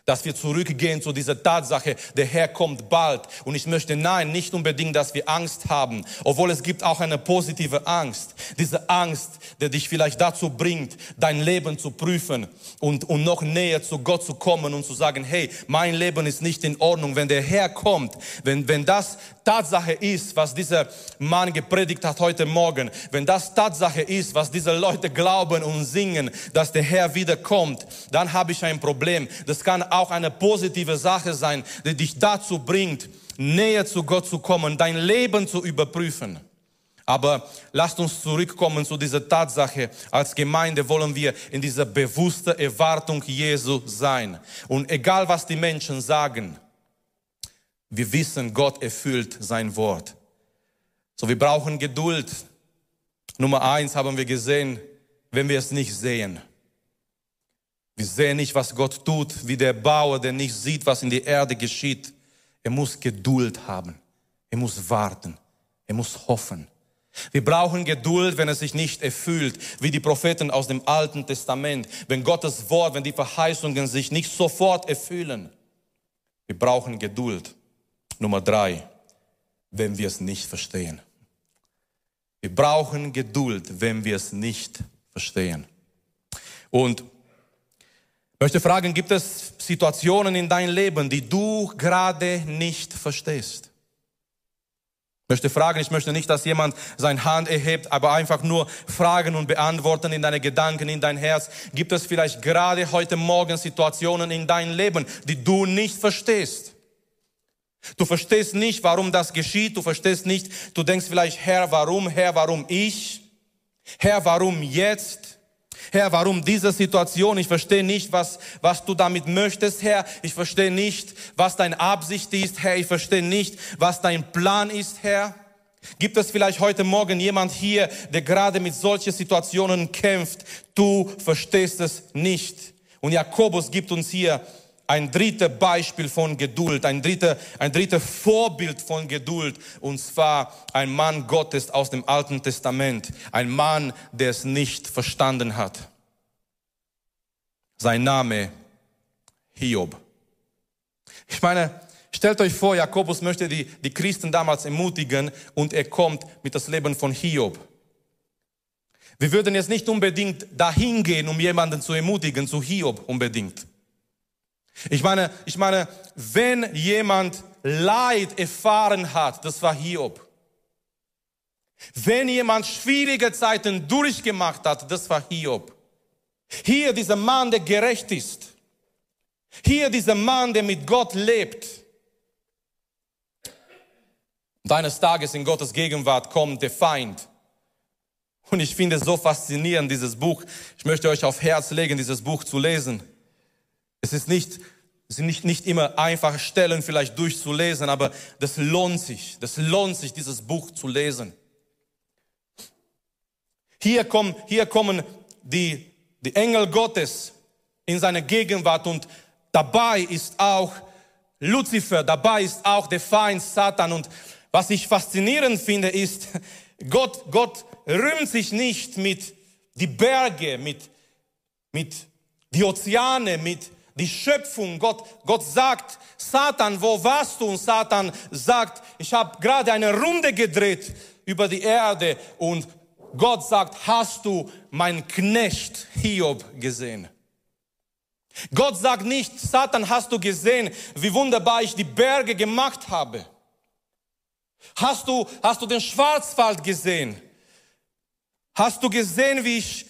dass wir zurückgehen zu dieser Tatsache, der Herr kommt bald. Und ich möchte nein, nicht unbedingt, dass wir Angst haben, obwohl es gibt auch eine positive Angst. Diese Angst, der dich vielleicht dazu bringt, dein Leben zu prüfen und, und noch näher zu Gott zu kommen und zu sagen, hey, mein Leben ist nicht in Ordnung. Wenn der Herr kommt, wenn, wenn das Tatsache ist, was dieser Mann gepredigt hat heute Morgen, wenn das Tatsache ist, was diese Leute glauben und singen, dass der Herr wiederkommt, dann habe ich ein Problem. Das kann auch eine positive Sache sein, die dich dazu bringt, näher zu Gott zu kommen, dein Leben zu überprüfen. Aber lasst uns zurückkommen zu dieser Tatsache. Als Gemeinde wollen wir in dieser bewussten Erwartung Jesu sein. Und egal was die Menschen sagen, wir wissen, Gott erfüllt sein Wort. So, wir brauchen Geduld. Nummer eins haben wir gesehen, wenn wir es nicht sehen. Wir sehen nicht, was Gott tut, wie der Bauer, der nicht sieht, was in der Erde geschieht. Er muss Geduld haben. Er muss warten. Er muss hoffen. Wir brauchen Geduld, wenn es sich nicht erfüllt, wie die Propheten aus dem Alten Testament, wenn Gottes Wort, wenn die Verheißungen sich nicht sofort erfüllen. Wir brauchen Geduld. Nummer drei, wenn wir es nicht verstehen. Wir brauchen Geduld, wenn wir es nicht verstehen. Und möchte fragen, gibt es Situationen in deinem Leben, die du gerade nicht verstehst? möchte fragen, ich möchte nicht, dass jemand seine Hand erhebt, aber einfach nur fragen und beantworten in deine Gedanken, in dein Herz. Gibt es vielleicht gerade heute Morgen Situationen in deinem Leben, die du nicht verstehst? Du verstehst nicht, warum das geschieht. Du verstehst nicht, du denkst vielleicht, Herr, warum, Herr, warum ich? Herr, warum jetzt? Herr, warum diese Situation? Ich verstehe nicht, was, was du damit möchtest, Herr. Ich verstehe nicht, was deine Absicht ist, Herr. Ich verstehe nicht, was dein Plan ist, Herr. Gibt es vielleicht heute Morgen jemand hier, der gerade mit solchen Situationen kämpft? Du verstehst es nicht. Und Jakobus gibt uns hier ein drittes Beispiel von Geduld, ein dritter, ein dritter Vorbild von Geduld, und zwar ein Mann Gottes aus dem Alten Testament, ein Mann, der es nicht verstanden hat. Sein Name Hiob. Ich meine, stellt euch vor, Jakobus möchte die, die Christen damals ermutigen und er kommt mit das Leben von Hiob. Wir würden jetzt nicht unbedingt dahin gehen, um jemanden zu ermutigen, zu Hiob unbedingt. Ich meine, ich meine, wenn jemand Leid erfahren hat, das war Hiob. Wenn jemand schwierige Zeiten durchgemacht hat, das war Hiob. Hier dieser Mann, der gerecht ist. Hier dieser Mann, der mit Gott lebt. Und eines Tages in Gottes Gegenwart kommt der Feind. Und ich finde es so faszinierend, dieses Buch. Ich möchte euch auf Herz legen, dieses Buch zu lesen. Es ist nicht Es sind nicht, nicht immer einfache Stellen vielleicht durchzulesen, aber das lohnt sich. Das lohnt sich, dieses Buch zu lesen. Hier kommen, hier kommen die, die Engel Gottes in seine Gegenwart und dabei ist auch Luzifer, dabei ist auch der Feind Satan. Und was ich faszinierend finde, ist, Gott, Gott rühmt sich nicht mit die Berge, mit, mit die Ozeane, mit die Schöpfung. Gott, Gott sagt, Satan, wo warst du? Und Satan sagt, ich habe gerade eine Runde gedreht über die Erde und Gott sagt, hast du mein Knecht Hiob gesehen? Gott sagt nicht, Satan, hast du gesehen, wie wunderbar ich die Berge gemacht habe? Hast du, hast du den Schwarzwald gesehen? Hast du gesehen, wie ich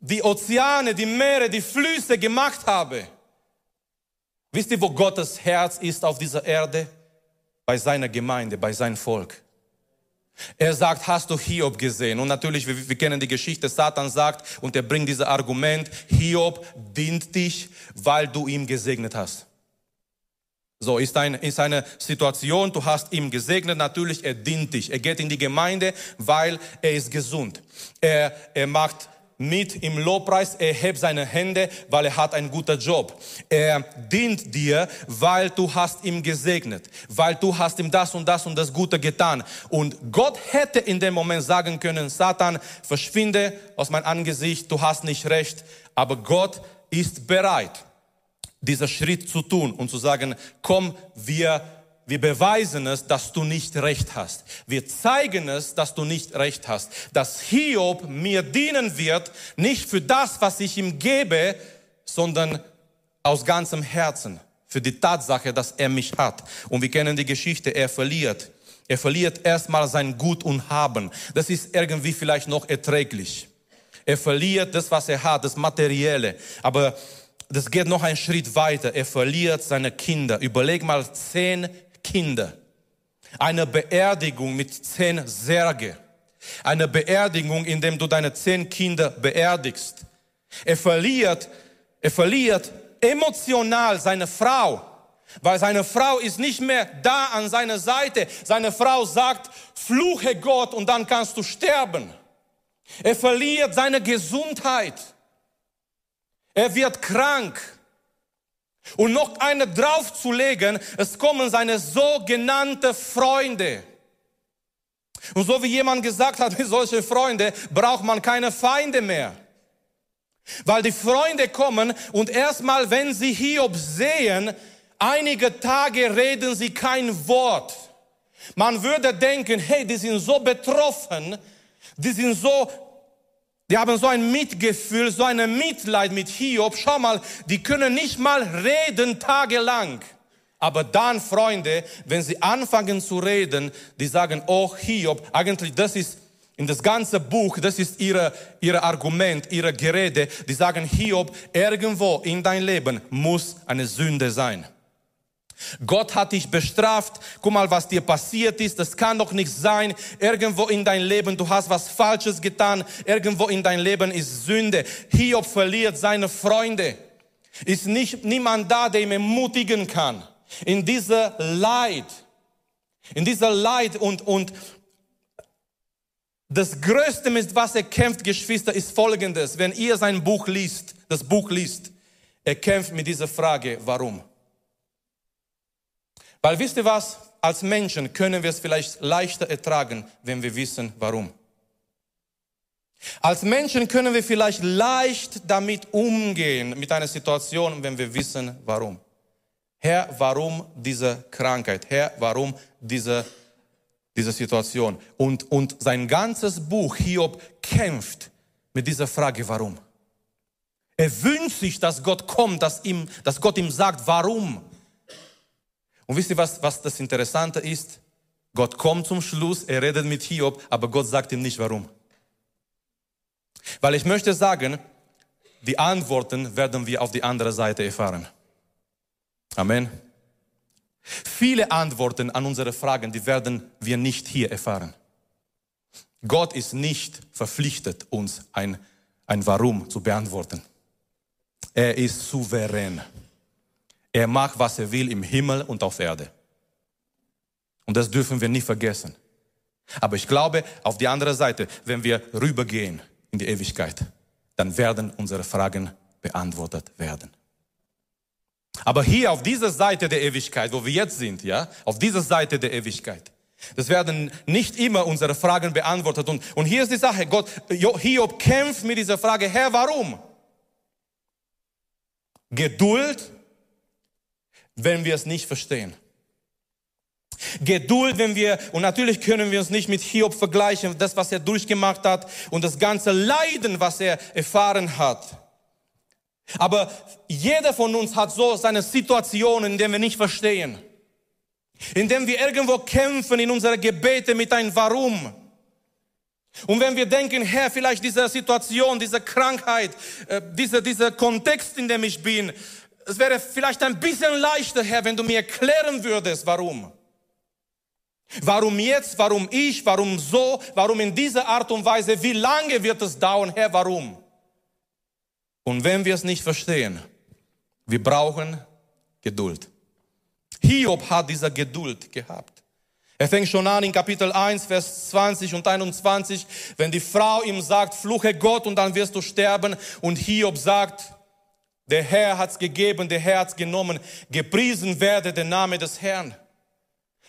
die Ozeane, die Meere, die Flüsse gemacht habe? Wisst ihr, wo Gottes Herz ist auf dieser Erde? Bei seiner Gemeinde, bei seinem Volk. Er sagt, hast du Hiob gesehen? Und natürlich, wir, wir, kennen die Geschichte, Satan sagt, und er bringt dieses Argument, Hiob dient dich, weil du ihm gesegnet hast. So ist, ein, ist eine Situation, du hast ihm gesegnet, natürlich, er dient dich. Er geht in die Gemeinde, weil er ist gesund. Er, er macht mit im Lobpreis, er hebt seine Hände, weil er hat einen guten Job. Er dient dir, weil du hast ihm gesegnet, weil du hast ihm das und das und das Gute getan. Und Gott hätte in dem Moment sagen können, Satan, verschwinde aus meinem Angesicht, du hast nicht recht. Aber Gott ist bereit, dieser Schritt zu tun und zu sagen, komm, wir wir beweisen es, dass du nicht recht hast. Wir zeigen es, dass du nicht recht hast. Dass Hiob mir dienen wird, nicht für das, was ich ihm gebe, sondern aus ganzem Herzen. Für die Tatsache, dass er mich hat. Und wir kennen die Geschichte, er verliert. Er verliert erstmal sein Gut und Haben. Das ist irgendwie vielleicht noch erträglich. Er verliert das, was er hat, das Materielle. Aber das geht noch einen Schritt weiter. Er verliert seine Kinder. Überleg mal zehn Kinder. Eine Beerdigung mit zehn Särge. Eine Beerdigung, in dem du deine zehn Kinder beerdigst. Er verliert, er verliert emotional seine Frau, weil seine Frau ist nicht mehr da an seiner Seite. Seine Frau sagt, fluche Gott und dann kannst du sterben. Er verliert seine Gesundheit. Er wird krank. Und noch eine draufzulegen, es kommen seine sogenannte Freunde. Und so wie jemand gesagt hat, mit solche Freunde braucht man keine Feinde mehr. Weil die Freunde kommen und erstmal, wenn sie Hiob sehen, einige Tage reden sie kein Wort. Man würde denken, hey, die sind so betroffen, die sind so die haben so ein Mitgefühl, so ein Mitleid mit Hiob. Schau mal, die können nicht mal reden tagelang. Aber dann, Freunde, wenn sie anfangen zu reden, die sagen, oh Hiob, eigentlich das ist in das ganze Buch, das ist ihre, ihre Argument, ihre Gerede. Die sagen, Hiob, irgendwo in dein Leben muss eine Sünde sein. Gott hat dich bestraft. Guck mal, was dir passiert ist. Das kann doch nicht sein. Irgendwo in dein Leben, du hast was Falsches getan. Irgendwo in dein Leben ist Sünde. Hiob verliert seine Freunde. Ist nicht niemand da, der ihm ermutigen kann. In dieser Leid. In dieser Leid und, und das Größte, mit was er kämpft, Geschwister, ist folgendes. Wenn ihr sein Buch liest, das Buch liest, er kämpft mit dieser Frage, warum? Weil wisst ihr was? Als Menschen können wir es vielleicht leichter ertragen, wenn wir wissen, warum. Als Menschen können wir vielleicht leicht damit umgehen, mit einer Situation, wenn wir wissen, warum. Herr, warum diese Krankheit? Herr, warum diese, diese Situation? Und, und sein ganzes Buch, Hiob, kämpft mit dieser Frage, warum. Er wünscht sich, dass Gott kommt, dass, ihm, dass Gott ihm sagt, warum. Und wisst ihr, was, was das Interessante ist? Gott kommt zum Schluss, er redet mit Hiob, aber Gott sagt ihm nicht warum. Weil ich möchte sagen, die Antworten werden wir auf die andere Seite erfahren. Amen. Viele Antworten an unsere Fragen, die werden wir nicht hier erfahren. Gott ist nicht verpflichtet, uns ein, ein Warum zu beantworten. Er ist souverän. Er macht, was er will im Himmel und auf Erde. Und das dürfen wir nicht vergessen. Aber ich glaube, auf die andere Seite, wenn wir rübergehen in die Ewigkeit, dann werden unsere Fragen beantwortet werden. Aber hier auf dieser Seite der Ewigkeit, wo wir jetzt sind, ja, auf dieser Seite der Ewigkeit, das werden nicht immer unsere Fragen beantwortet. Und, und hier ist die Sache, Gott, Hiob kämpft mit dieser Frage, Herr, warum? Geduld, wenn wir es nicht verstehen. Geduld, wenn wir, und natürlich können wir uns nicht mit Hiob vergleichen, das, was er durchgemacht hat und das ganze Leiden, was er erfahren hat. Aber jeder von uns hat so seine Situationen, in denen wir nicht verstehen. In denen wir irgendwo kämpfen in unsere Gebete mit einem Warum. Und wenn wir denken, Herr, vielleicht diese Situation, diese Krankheit, äh, dieser, dieser Kontext, in dem ich bin, es wäre vielleicht ein bisschen leichter, Herr, wenn du mir erklären würdest, warum. Warum jetzt? Warum ich? Warum so? Warum in dieser Art und Weise? Wie lange wird es dauern? Herr, warum? Und wenn wir es nicht verstehen, wir brauchen Geduld. Hiob hat diese Geduld gehabt. Er fängt schon an in Kapitel 1, Vers 20 und 21, wenn die Frau ihm sagt, fluche Gott und dann wirst du sterben. Und Hiob sagt, der Herr hat's gegeben, der Herr hat's genommen. Gepriesen werde der Name des Herrn.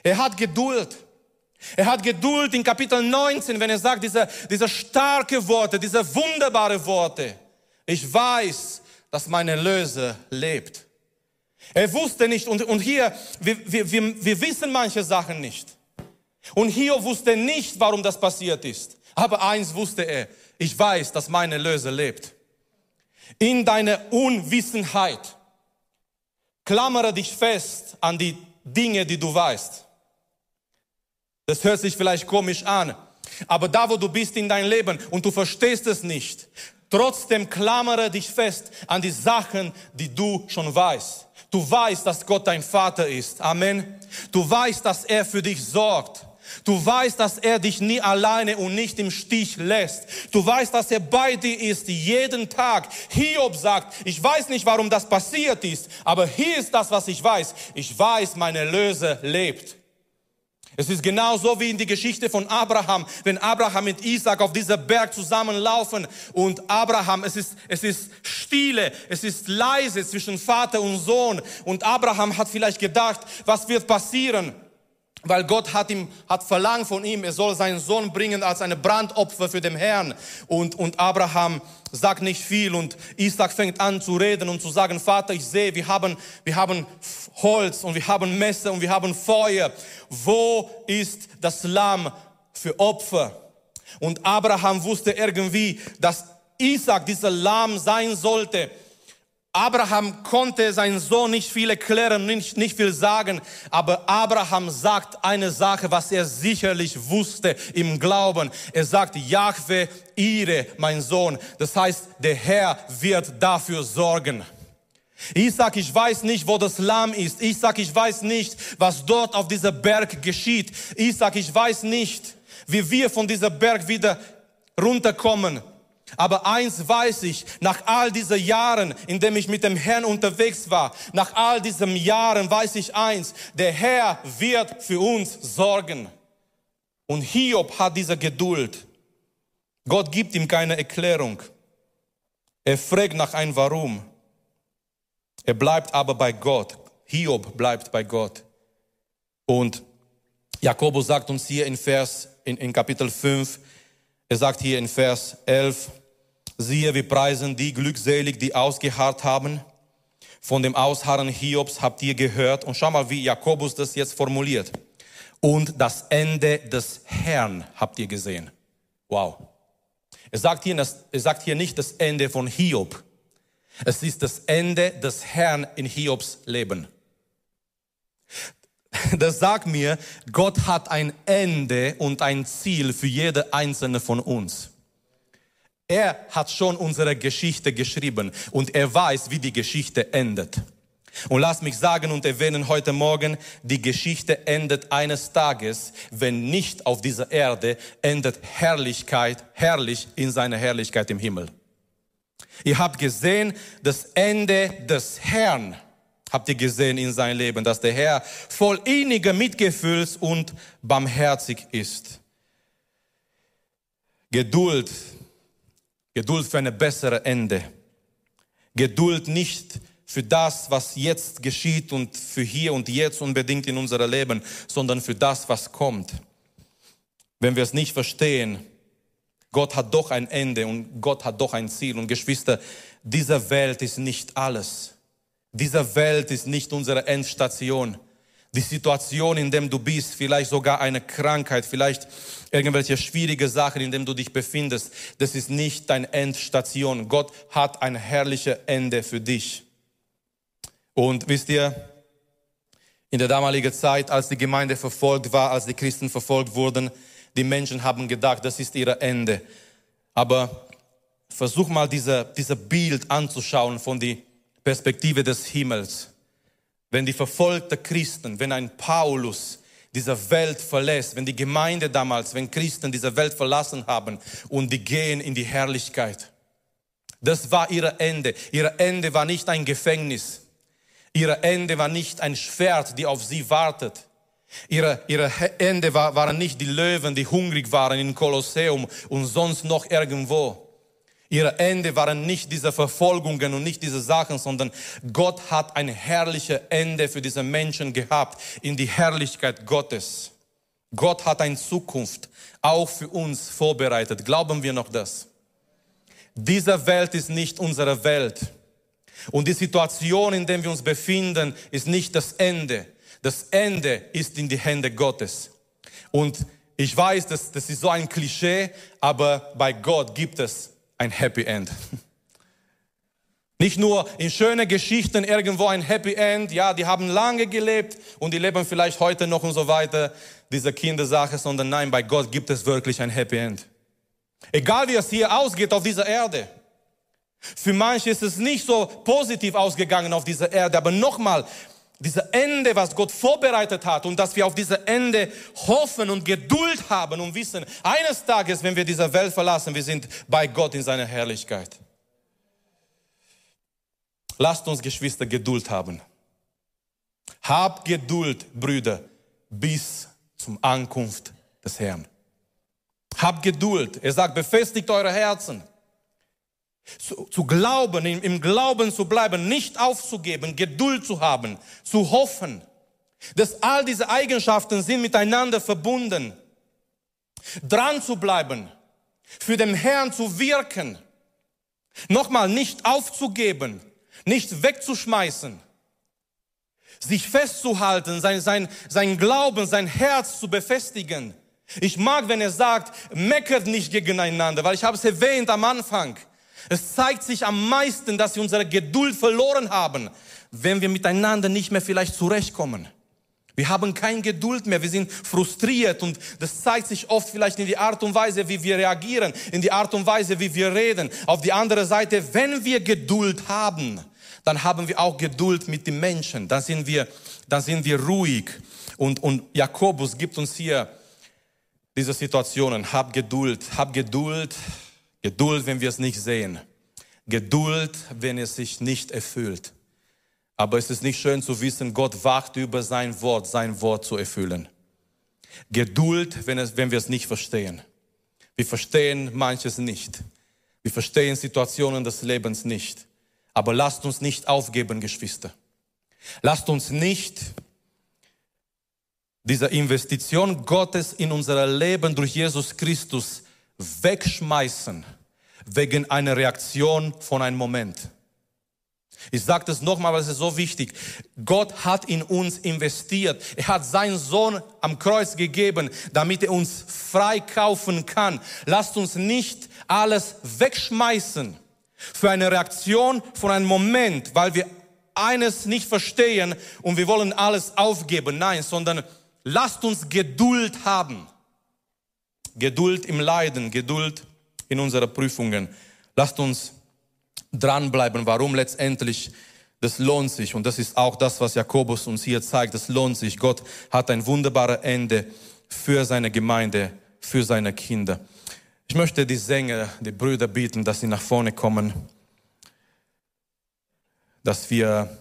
Er hat Geduld. Er hat Geduld in Kapitel 19, wenn er sagt, diese, diese starke Worte, diese wunderbare Worte. Ich weiß, dass mein Erlöser lebt. Er wusste nicht, und, und hier, wir, wir, wir, wir wissen manche Sachen nicht. Und hier wusste nicht, warum das passiert ist. Aber eins wusste er, ich weiß, dass mein Erlöser lebt. In deiner Unwissenheit klammere dich fest an die Dinge, die du weißt. Das hört sich vielleicht komisch an, aber da, wo du bist in dein Leben und du verstehst es nicht, trotzdem klammere dich fest an die Sachen, die du schon weißt. Du weißt, dass Gott dein Vater ist. Amen. Du weißt, dass er für dich sorgt. Du weißt, dass er dich nie alleine und nicht im Stich lässt. Du weißt, dass er bei dir ist jeden Tag. Hiob sagt, ich weiß nicht, warum das passiert ist, aber hier ist das, was ich weiß. Ich weiß, mein Erlöser lebt. Es ist genauso wie in die Geschichte von Abraham, wenn Abraham mit Isaac auf dieser Berg zusammenlaufen und Abraham, es ist, es ist stille, es ist leise zwischen Vater und Sohn und Abraham hat vielleicht gedacht, was wird passieren? Weil Gott hat ihm, hat verlangt von ihm, er soll seinen Sohn bringen als eine Brandopfer für den Herrn. Und, und Abraham sagt nicht viel und Isaac fängt an zu reden und zu sagen, Vater, ich sehe, wir haben, wir haben Holz und wir haben Messer und wir haben Feuer. Wo ist das Lamm für Opfer? Und Abraham wusste irgendwie, dass Isaac dieser Lamm sein sollte Abraham konnte seinen Sohn nicht viel erklären, nicht, nicht viel sagen, aber Abraham sagt eine Sache, was er sicherlich wusste im Glauben. Er sagt, Jahwe, ihre, mein Sohn. Das heißt, der Herr wird dafür sorgen. Ich sag, ich weiß nicht, wo das Lamm ist. Ich sag, ich weiß nicht, was dort auf dieser Berg geschieht. Ich sag, ich weiß nicht, wie wir von dieser Berg wieder runterkommen. Aber eins weiß ich, nach all diesen Jahren, in dem ich mit dem Herrn unterwegs war, nach all diesen Jahren weiß ich eins, der Herr wird für uns sorgen. Und Hiob hat diese Geduld. Gott gibt ihm keine Erklärung. Er fragt nach ein Warum. Er bleibt aber bei Gott. Hiob bleibt bei Gott. Und Jakobus sagt uns hier in Vers, in, in Kapitel 5, er sagt hier in Vers 11, Siehe, wir preisen die glückselig, die ausgeharrt haben. Von dem Ausharren Hiobs habt ihr gehört. Und schau mal, wie Jakobus das jetzt formuliert. Und das Ende des Herrn habt ihr gesehen. Wow. Er sagt hier, er sagt hier nicht das Ende von Hiob. Es ist das Ende des Herrn in Hiobs Leben. Das sagt mir, Gott hat ein Ende und ein Ziel für jede einzelne von uns. Er hat schon unsere Geschichte geschrieben und er weiß, wie die Geschichte endet. Und lass mich sagen und erwähnen heute Morgen, die Geschichte endet eines Tages, wenn nicht auf dieser Erde, endet Herrlichkeit, herrlich in seiner Herrlichkeit im Himmel. Ihr habt gesehen, das Ende des Herrn habt ihr gesehen in sein Leben, dass der Herr voll inniger Mitgefühls und barmherzig ist. Geduld, Geduld für eine bessere Ende. Geduld nicht für das, was jetzt geschieht und für hier und jetzt unbedingt in unserem Leben, sondern für das, was kommt. Wenn wir es nicht verstehen, Gott hat doch ein Ende und Gott hat doch ein Ziel. Und Geschwister, diese Welt ist nicht alles. Diese Welt ist nicht unsere Endstation. Die Situation, in der du bist, vielleicht sogar eine Krankheit, vielleicht irgendwelche schwierige Sachen, in denen du dich befindest, das ist nicht deine Endstation. Gott hat ein herrliches Ende für dich. Und wisst ihr, in der damaligen Zeit, als die Gemeinde verfolgt war, als die Christen verfolgt wurden, die Menschen haben gedacht, das ist ihr Ende. Aber versuch mal diese, diese Bild anzuschauen von der Perspektive des Himmels. Wenn die verfolgten Christen, wenn ein Paulus diese Welt verlässt, wenn die Gemeinde damals, wenn Christen diese Welt verlassen haben und die gehen in die Herrlichkeit. Das war ihr Ende. Ihr Ende war nicht ein Gefängnis. Ihr Ende war nicht ein Schwert, die auf sie wartet. Ihre, ihre Ende war, waren nicht die Löwen, die hungrig waren im Kolosseum und sonst noch irgendwo. Ihre Ende waren nicht diese Verfolgungen und nicht diese Sachen, sondern Gott hat ein herrliches Ende für diese Menschen gehabt in die Herrlichkeit Gottes. Gott hat eine Zukunft auch für uns vorbereitet. Glauben wir noch das? Diese Welt ist nicht unsere Welt. Und die Situation, in der wir uns befinden, ist nicht das Ende. Das Ende ist in die Hände Gottes. Und ich weiß, das, das ist so ein Klischee, aber bei Gott gibt es ein Happy End. Nicht nur in schönen Geschichten irgendwo ein Happy End, ja, die haben lange gelebt und die leben vielleicht heute noch und so weiter, diese Kindersache, sondern nein, bei Gott gibt es wirklich ein Happy End. Egal wie es hier ausgeht auf dieser Erde. Für manche ist es nicht so positiv ausgegangen auf dieser Erde, aber nochmal, dieses Ende, was Gott vorbereitet hat und dass wir auf dieses Ende hoffen und Geduld haben und wissen, eines Tages, wenn wir diese Welt verlassen, wir sind bei Gott in seiner Herrlichkeit. Lasst uns Geschwister Geduld haben. Habt Geduld, Brüder, bis zum Ankunft des Herrn. Habt Geduld. Er sagt, befestigt eure Herzen. Zu, zu glauben, im, im Glauben zu bleiben, nicht aufzugeben, Geduld zu haben, zu hoffen, dass all diese Eigenschaften sind miteinander verbunden. Dran zu bleiben, für den Herrn zu wirken. Nochmal, nicht aufzugeben, nicht wegzuschmeißen, sich festzuhalten, sein, sein, sein Glauben, sein Herz zu befestigen. Ich mag, wenn er sagt, meckert nicht gegeneinander, weil ich habe es erwähnt am Anfang. Es zeigt sich am meisten, dass wir unsere Geduld verloren haben, wenn wir miteinander nicht mehr vielleicht zurechtkommen. Wir haben keine Geduld mehr, wir sind frustriert und das zeigt sich oft vielleicht in die Art und Weise, wie wir reagieren, in die Art und Weise, wie wir reden. Auf die andere Seite, wenn wir Geduld haben, dann haben wir auch Geduld mit den Menschen, dann sind wir, dann sind wir ruhig. Und, und Jakobus gibt uns hier diese Situationen. Hab Geduld, hab Geduld, Geduld, wenn wir es nicht sehen. Geduld, wenn es sich nicht erfüllt. Aber es ist nicht schön zu wissen, Gott wacht über sein Wort, sein Wort zu erfüllen. Geduld, wenn, es, wenn wir es nicht verstehen. Wir verstehen manches nicht. Wir verstehen Situationen des Lebens nicht. Aber lasst uns nicht aufgeben, Geschwister. Lasst uns nicht diese Investition Gottes in unser Leben durch Jesus Christus wegschmeißen wegen einer Reaktion von einem Moment. Ich sage das nochmal, weil es ist so wichtig. Gott hat in uns investiert. Er hat seinen Sohn am Kreuz gegeben, damit er uns freikaufen kann. Lasst uns nicht alles wegschmeißen für eine Reaktion von einem Moment, weil wir eines nicht verstehen und wir wollen alles aufgeben. Nein, sondern lasst uns Geduld haben. Geduld im Leiden, Geduld in unseren Prüfungen. Lasst uns dranbleiben, warum letztendlich das lohnt sich. Und das ist auch das, was Jakobus uns hier zeigt. Das lohnt sich. Gott hat ein wunderbares Ende für seine Gemeinde, für seine Kinder. Ich möchte die Sänger, die Brüder bieten, dass sie nach vorne kommen, dass wir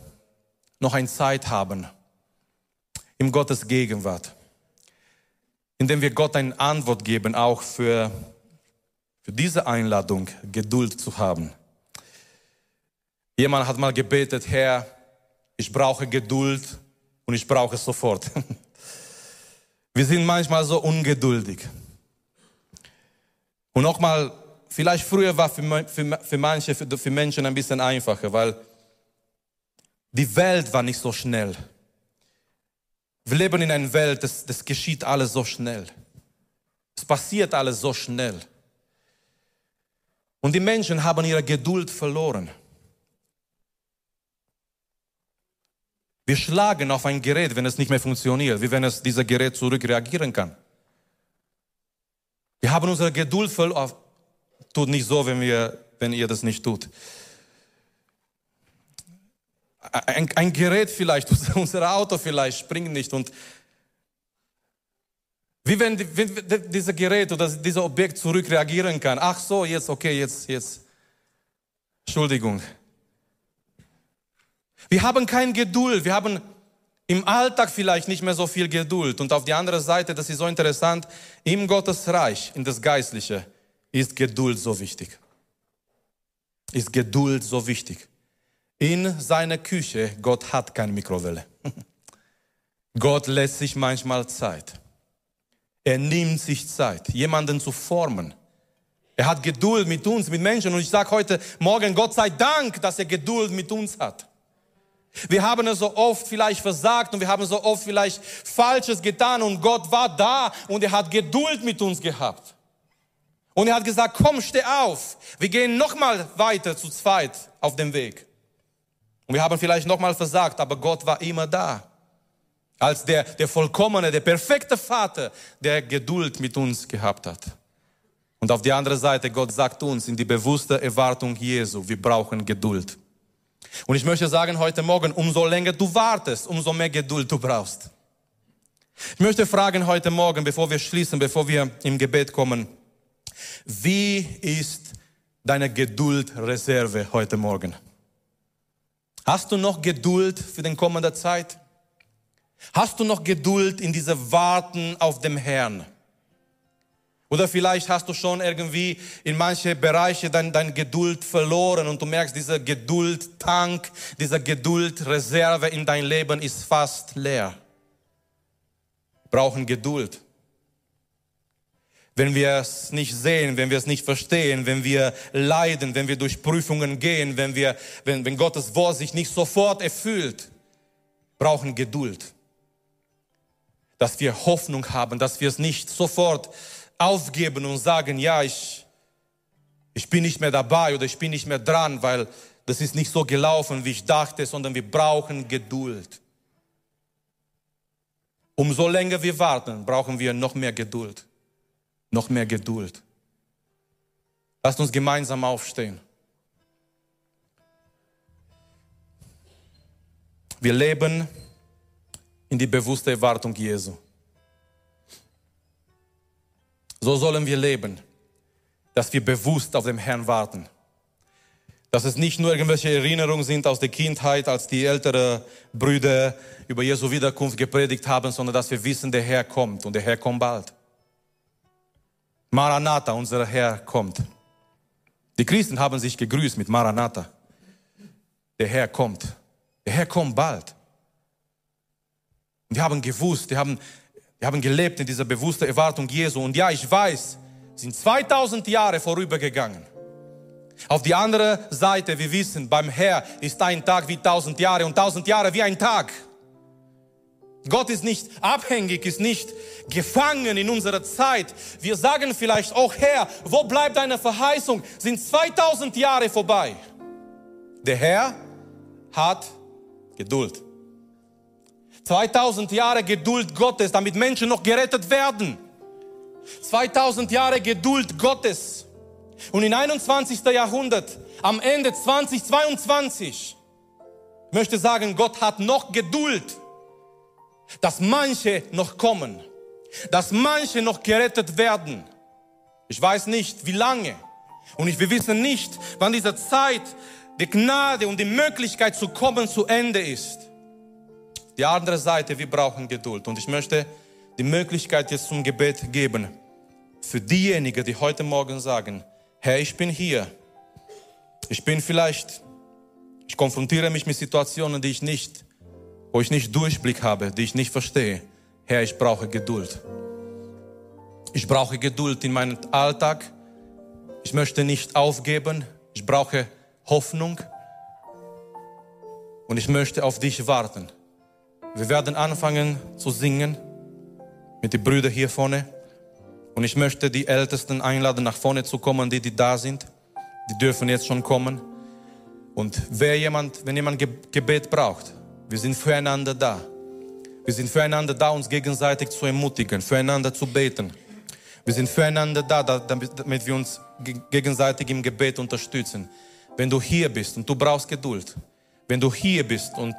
noch eine Zeit haben in Gottes Gegenwart, indem wir Gott eine Antwort geben, auch für, für diese Einladung Geduld zu haben. Jemand hat mal gebetet, Herr, ich brauche Geduld und ich brauche es sofort. Wir sind manchmal so ungeduldig. Und nochmal, vielleicht früher war für, für, für manche, für, für Menschen ein bisschen einfacher, weil die Welt war nicht so schnell. Wir leben in einer Welt, das, das geschieht alles so schnell. Es passiert alles so schnell. Und die Menschen haben ihre Geduld verloren. Wir schlagen auf ein Gerät, wenn es nicht mehr funktioniert, wie wenn es dieser Gerät zurück reagieren kann. Wir haben unsere Geduld verloren. Tut nicht so, wenn, wir, wenn ihr das nicht tut. Ein, ein Gerät vielleicht, unser Auto vielleicht springt nicht und wie wenn, die, wenn dieser Gerät oder dieser Objekt zurück reagieren kann. Ach so, jetzt, okay, jetzt, jetzt. Entschuldigung. Wir haben keine Geduld. Wir haben im Alltag vielleicht nicht mehr so viel Geduld. Und auf die andere Seite, das ist so interessant, im Gottesreich, in das Geistliche, ist Geduld so wichtig. Ist Geduld so wichtig. In seiner Küche, Gott hat keine Mikrowelle. Gott lässt sich manchmal Zeit. Er nimmt sich Zeit, jemanden zu formen. Er hat Geduld mit uns, mit Menschen. Und ich sage heute Morgen, Gott sei Dank, dass er Geduld mit uns hat. Wir haben es so oft vielleicht versagt und wir haben so oft vielleicht Falsches getan und Gott war da und er hat Geduld mit uns gehabt. Und er hat gesagt, komm, steh auf. Wir gehen nochmal weiter zu zweit auf dem Weg. Und wir haben vielleicht nochmal versagt, aber Gott war immer da. Als der, der vollkommene, der perfekte Vater, der Geduld mit uns gehabt hat. Und auf die andere Seite, Gott sagt uns in die bewusste Erwartung Jesu, wir brauchen Geduld. Und ich möchte sagen heute Morgen, umso länger du wartest, umso mehr Geduld du brauchst. Ich möchte fragen heute Morgen, bevor wir schließen, bevor wir im Gebet kommen, wie ist deine Geduldreserve heute Morgen? Hast du noch Geduld für den kommende Zeit? Hast du noch Geduld in diese Warten auf dem Herrn? Oder vielleicht hast du schon irgendwie in manche Bereiche dein, dein Geduld verloren und du merkst, dieser Geduldtank, dieser Geduldreserve in dein Leben ist fast leer. Brauchen Geduld. Wenn wir es nicht sehen, wenn wir es nicht verstehen, wenn wir leiden, wenn wir durch Prüfungen gehen, wenn, wir, wenn, wenn Gottes Wort sich nicht sofort erfüllt, brauchen Geduld. Dass wir Hoffnung haben, dass wir es nicht sofort aufgeben und sagen, ja, ich, ich bin nicht mehr dabei oder ich bin nicht mehr dran, weil das ist nicht so gelaufen, wie ich dachte, sondern wir brauchen Geduld. Umso länger wir warten, brauchen wir noch mehr Geduld. Noch mehr Geduld. Lasst uns gemeinsam aufstehen. Wir leben in die bewusste Erwartung Jesu. So sollen wir leben, dass wir bewusst auf den Herrn warten. Dass es nicht nur irgendwelche Erinnerungen sind aus der Kindheit, als die älteren Brüder über Jesu Wiederkunft gepredigt haben, sondern dass wir wissen, der Herr kommt und der Herr kommt bald. Maranatha, unser Herr kommt. Die Christen haben sich gegrüßt mit Maranatha. Der Herr kommt. Der Herr kommt bald. Und wir haben gewusst, wir haben wir haben gelebt in dieser bewussten Erwartung Jesu. Und ja, ich weiß, sind 2000 Jahre vorübergegangen. Auf die andere Seite, wir wissen, beim Herr ist ein Tag wie 1000 Jahre und 1000 Jahre wie ein Tag. Gott ist nicht abhängig, ist nicht gefangen in unserer Zeit. Wir sagen vielleicht, oh Herr, wo bleibt deine Verheißung? Sind 2000 Jahre vorbei. Der Herr hat Geduld. 2000 Jahre Geduld Gottes, damit Menschen noch gerettet werden. 2000 Jahre Geduld Gottes. Und im 21. Jahrhundert, am Ende 2022, möchte sagen, Gott hat noch Geduld, dass manche noch kommen, dass manche noch gerettet werden. Ich weiß nicht, wie lange. Und wir wissen nicht, wann diese Zeit, die Gnade und die Möglichkeit zu kommen zu Ende ist. Die andere Seite, wir brauchen Geduld. Und ich möchte die Möglichkeit jetzt zum Gebet geben. Für diejenigen, die heute Morgen sagen, Herr, ich bin hier. Ich bin vielleicht, ich konfrontiere mich mit Situationen, die ich nicht, wo ich nicht Durchblick habe, die ich nicht verstehe. Herr, ich brauche Geduld. Ich brauche Geduld in meinem Alltag. Ich möchte nicht aufgeben. Ich brauche Hoffnung. Und ich möchte auf dich warten. Wir werden anfangen zu singen mit den Brüdern hier vorne. Und ich möchte die Ältesten einladen, nach vorne zu kommen, die, die da sind. Die dürfen jetzt schon kommen. Und wer jemand, wenn jemand Gebet braucht, wir sind füreinander da. Wir sind füreinander da, uns gegenseitig zu ermutigen, füreinander zu beten. Wir sind füreinander da, damit, damit wir uns gegenseitig im Gebet unterstützen. Wenn du hier bist und du brauchst Geduld, wenn du hier bist und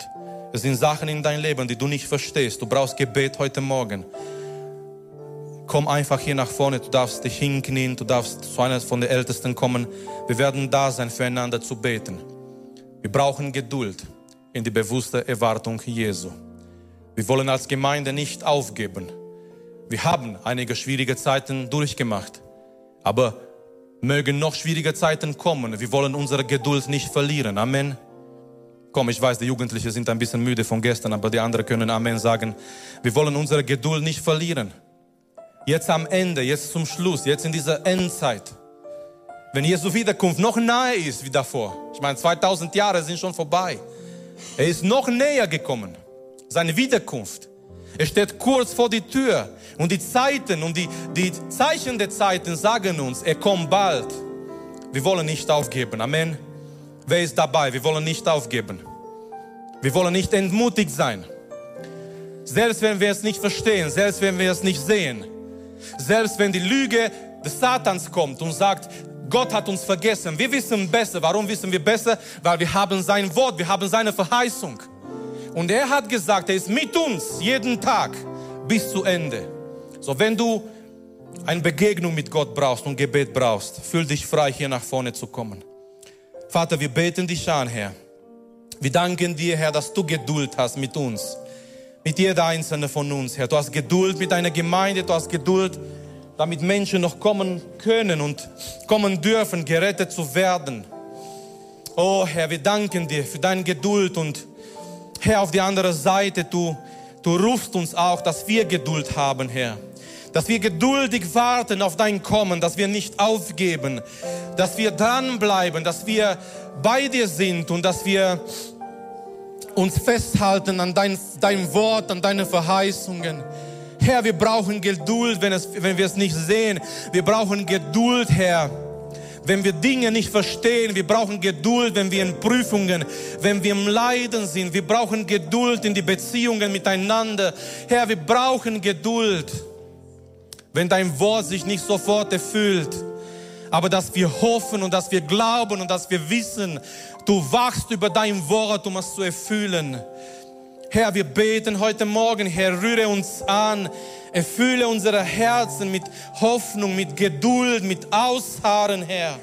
es sind Sachen in deinem Leben, die du nicht verstehst, du brauchst Gebet heute Morgen, komm einfach hier nach vorne, du darfst dich hinknien, du darfst zu einer von den Ältesten kommen. Wir werden da sein, füreinander zu beten. Wir brauchen Geduld in die bewusste Erwartung Jesu. Wir wollen als Gemeinde nicht aufgeben. Wir haben einige schwierige Zeiten durchgemacht, aber mögen noch schwierige Zeiten kommen. Wir wollen unsere Geduld nicht verlieren. Amen. Komm, ich weiß, die Jugendlichen sind ein bisschen müde von gestern, aber die anderen können Amen sagen. Wir wollen unsere Geduld nicht verlieren. Jetzt am Ende, jetzt zum Schluss, jetzt in dieser Endzeit, wenn Jesu Wiederkunft noch nahe ist wie davor. Ich meine, 2000 Jahre sind schon vorbei. Er ist noch näher gekommen. Seine Wiederkunft. Er steht kurz vor die Tür. Und die Zeiten und die, die Zeichen der Zeiten sagen uns, er kommt bald. Wir wollen nicht aufgeben. Amen. Wer ist dabei? Wir wollen nicht aufgeben. Wir wollen nicht entmutigt sein. Selbst wenn wir es nicht verstehen, selbst wenn wir es nicht sehen, selbst wenn die Lüge des Satans kommt und sagt, Gott hat uns vergessen. Wir wissen besser. Warum wissen wir besser? Weil wir haben sein Wort, wir haben seine Verheißung. Und er hat gesagt, er ist mit uns jeden Tag bis zu Ende. So, wenn du eine Begegnung mit Gott brauchst und Gebet brauchst, fühl dich frei, hier nach vorne zu kommen. Vater, wir beten dich an, Herr. Wir danken dir, Herr, dass du Geduld hast mit uns mit jeder einzelne von uns, Herr. Du hast Geduld mit deiner Gemeinde, du hast Geduld, damit Menschen noch kommen können und kommen dürfen, gerettet zu werden. Oh Herr, wir danken dir für deine Geduld und Herr, auf die andere Seite, du, du rufst uns auch, dass wir Geduld haben, Herr. Dass wir geduldig warten auf dein Kommen, dass wir nicht aufgeben, dass wir dranbleiben, dass wir bei dir sind und dass wir uns festhalten an dein, dein Wort, an deine Verheißungen. Herr, wir brauchen Geduld, wenn, es, wenn wir es nicht sehen. Wir brauchen Geduld, Herr, wenn wir Dinge nicht verstehen. Wir brauchen Geduld, wenn wir in Prüfungen, wenn wir im Leiden sind. Wir brauchen Geduld in die Beziehungen miteinander. Herr, wir brauchen Geduld, wenn dein Wort sich nicht sofort erfüllt. Aber dass wir hoffen und dass wir glauben und dass wir wissen, Du wachst über dein Wort, um es zu erfüllen. Herr, wir beten heute Morgen, Herr, rühre uns an, erfülle unsere Herzen mit Hoffnung, mit Geduld, mit Ausharren, Herr,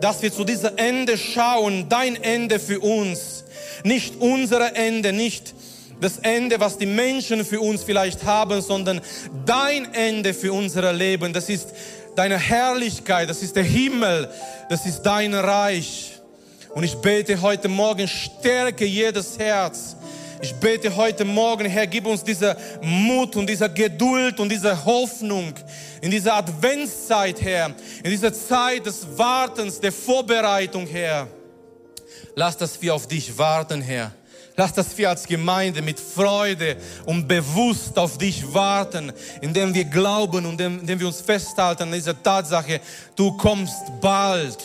dass wir zu diesem Ende schauen, dein Ende für uns, nicht unser Ende, nicht das Ende, was die Menschen für uns vielleicht haben, sondern dein Ende für unser Leben. Das ist deine Herrlichkeit, das ist der Himmel, das ist dein Reich. Und ich bete heute Morgen, stärke jedes Herz. Ich bete heute Morgen, Herr, gib uns diese Mut und diese Geduld und diese Hoffnung in dieser Adventszeit, Herr, in dieser Zeit des Wartens, der Vorbereitung, Herr. Lass, dass wir auf dich warten, Herr. Lass, dass wir als Gemeinde mit Freude und bewusst auf dich warten, indem wir glauben und indem wir uns festhalten an dieser Tatsache, du kommst bald.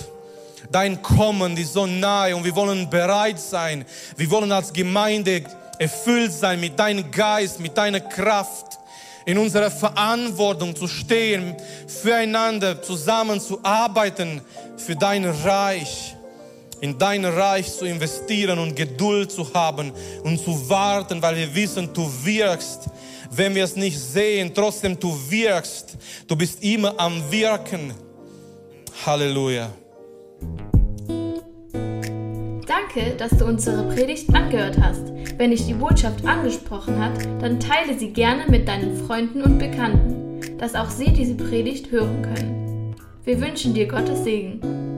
Dein Kommen ist so nahe und wir wollen bereit sein. Wir wollen als Gemeinde erfüllt sein mit deinem Geist, mit deiner Kraft, in unserer Verantwortung zu stehen, füreinander zusammen zu arbeiten, für dein Reich, in dein Reich zu investieren und Geduld zu haben und zu warten, weil wir wissen, du wirkst. Wenn wir es nicht sehen, trotzdem du wirkst. Du bist immer am Wirken. Halleluja. Danke, dass du unsere Predigt angehört hast. Wenn dich die Botschaft angesprochen hat, dann teile sie gerne mit deinen Freunden und Bekannten, dass auch sie diese Predigt hören können. Wir wünschen dir Gottes Segen.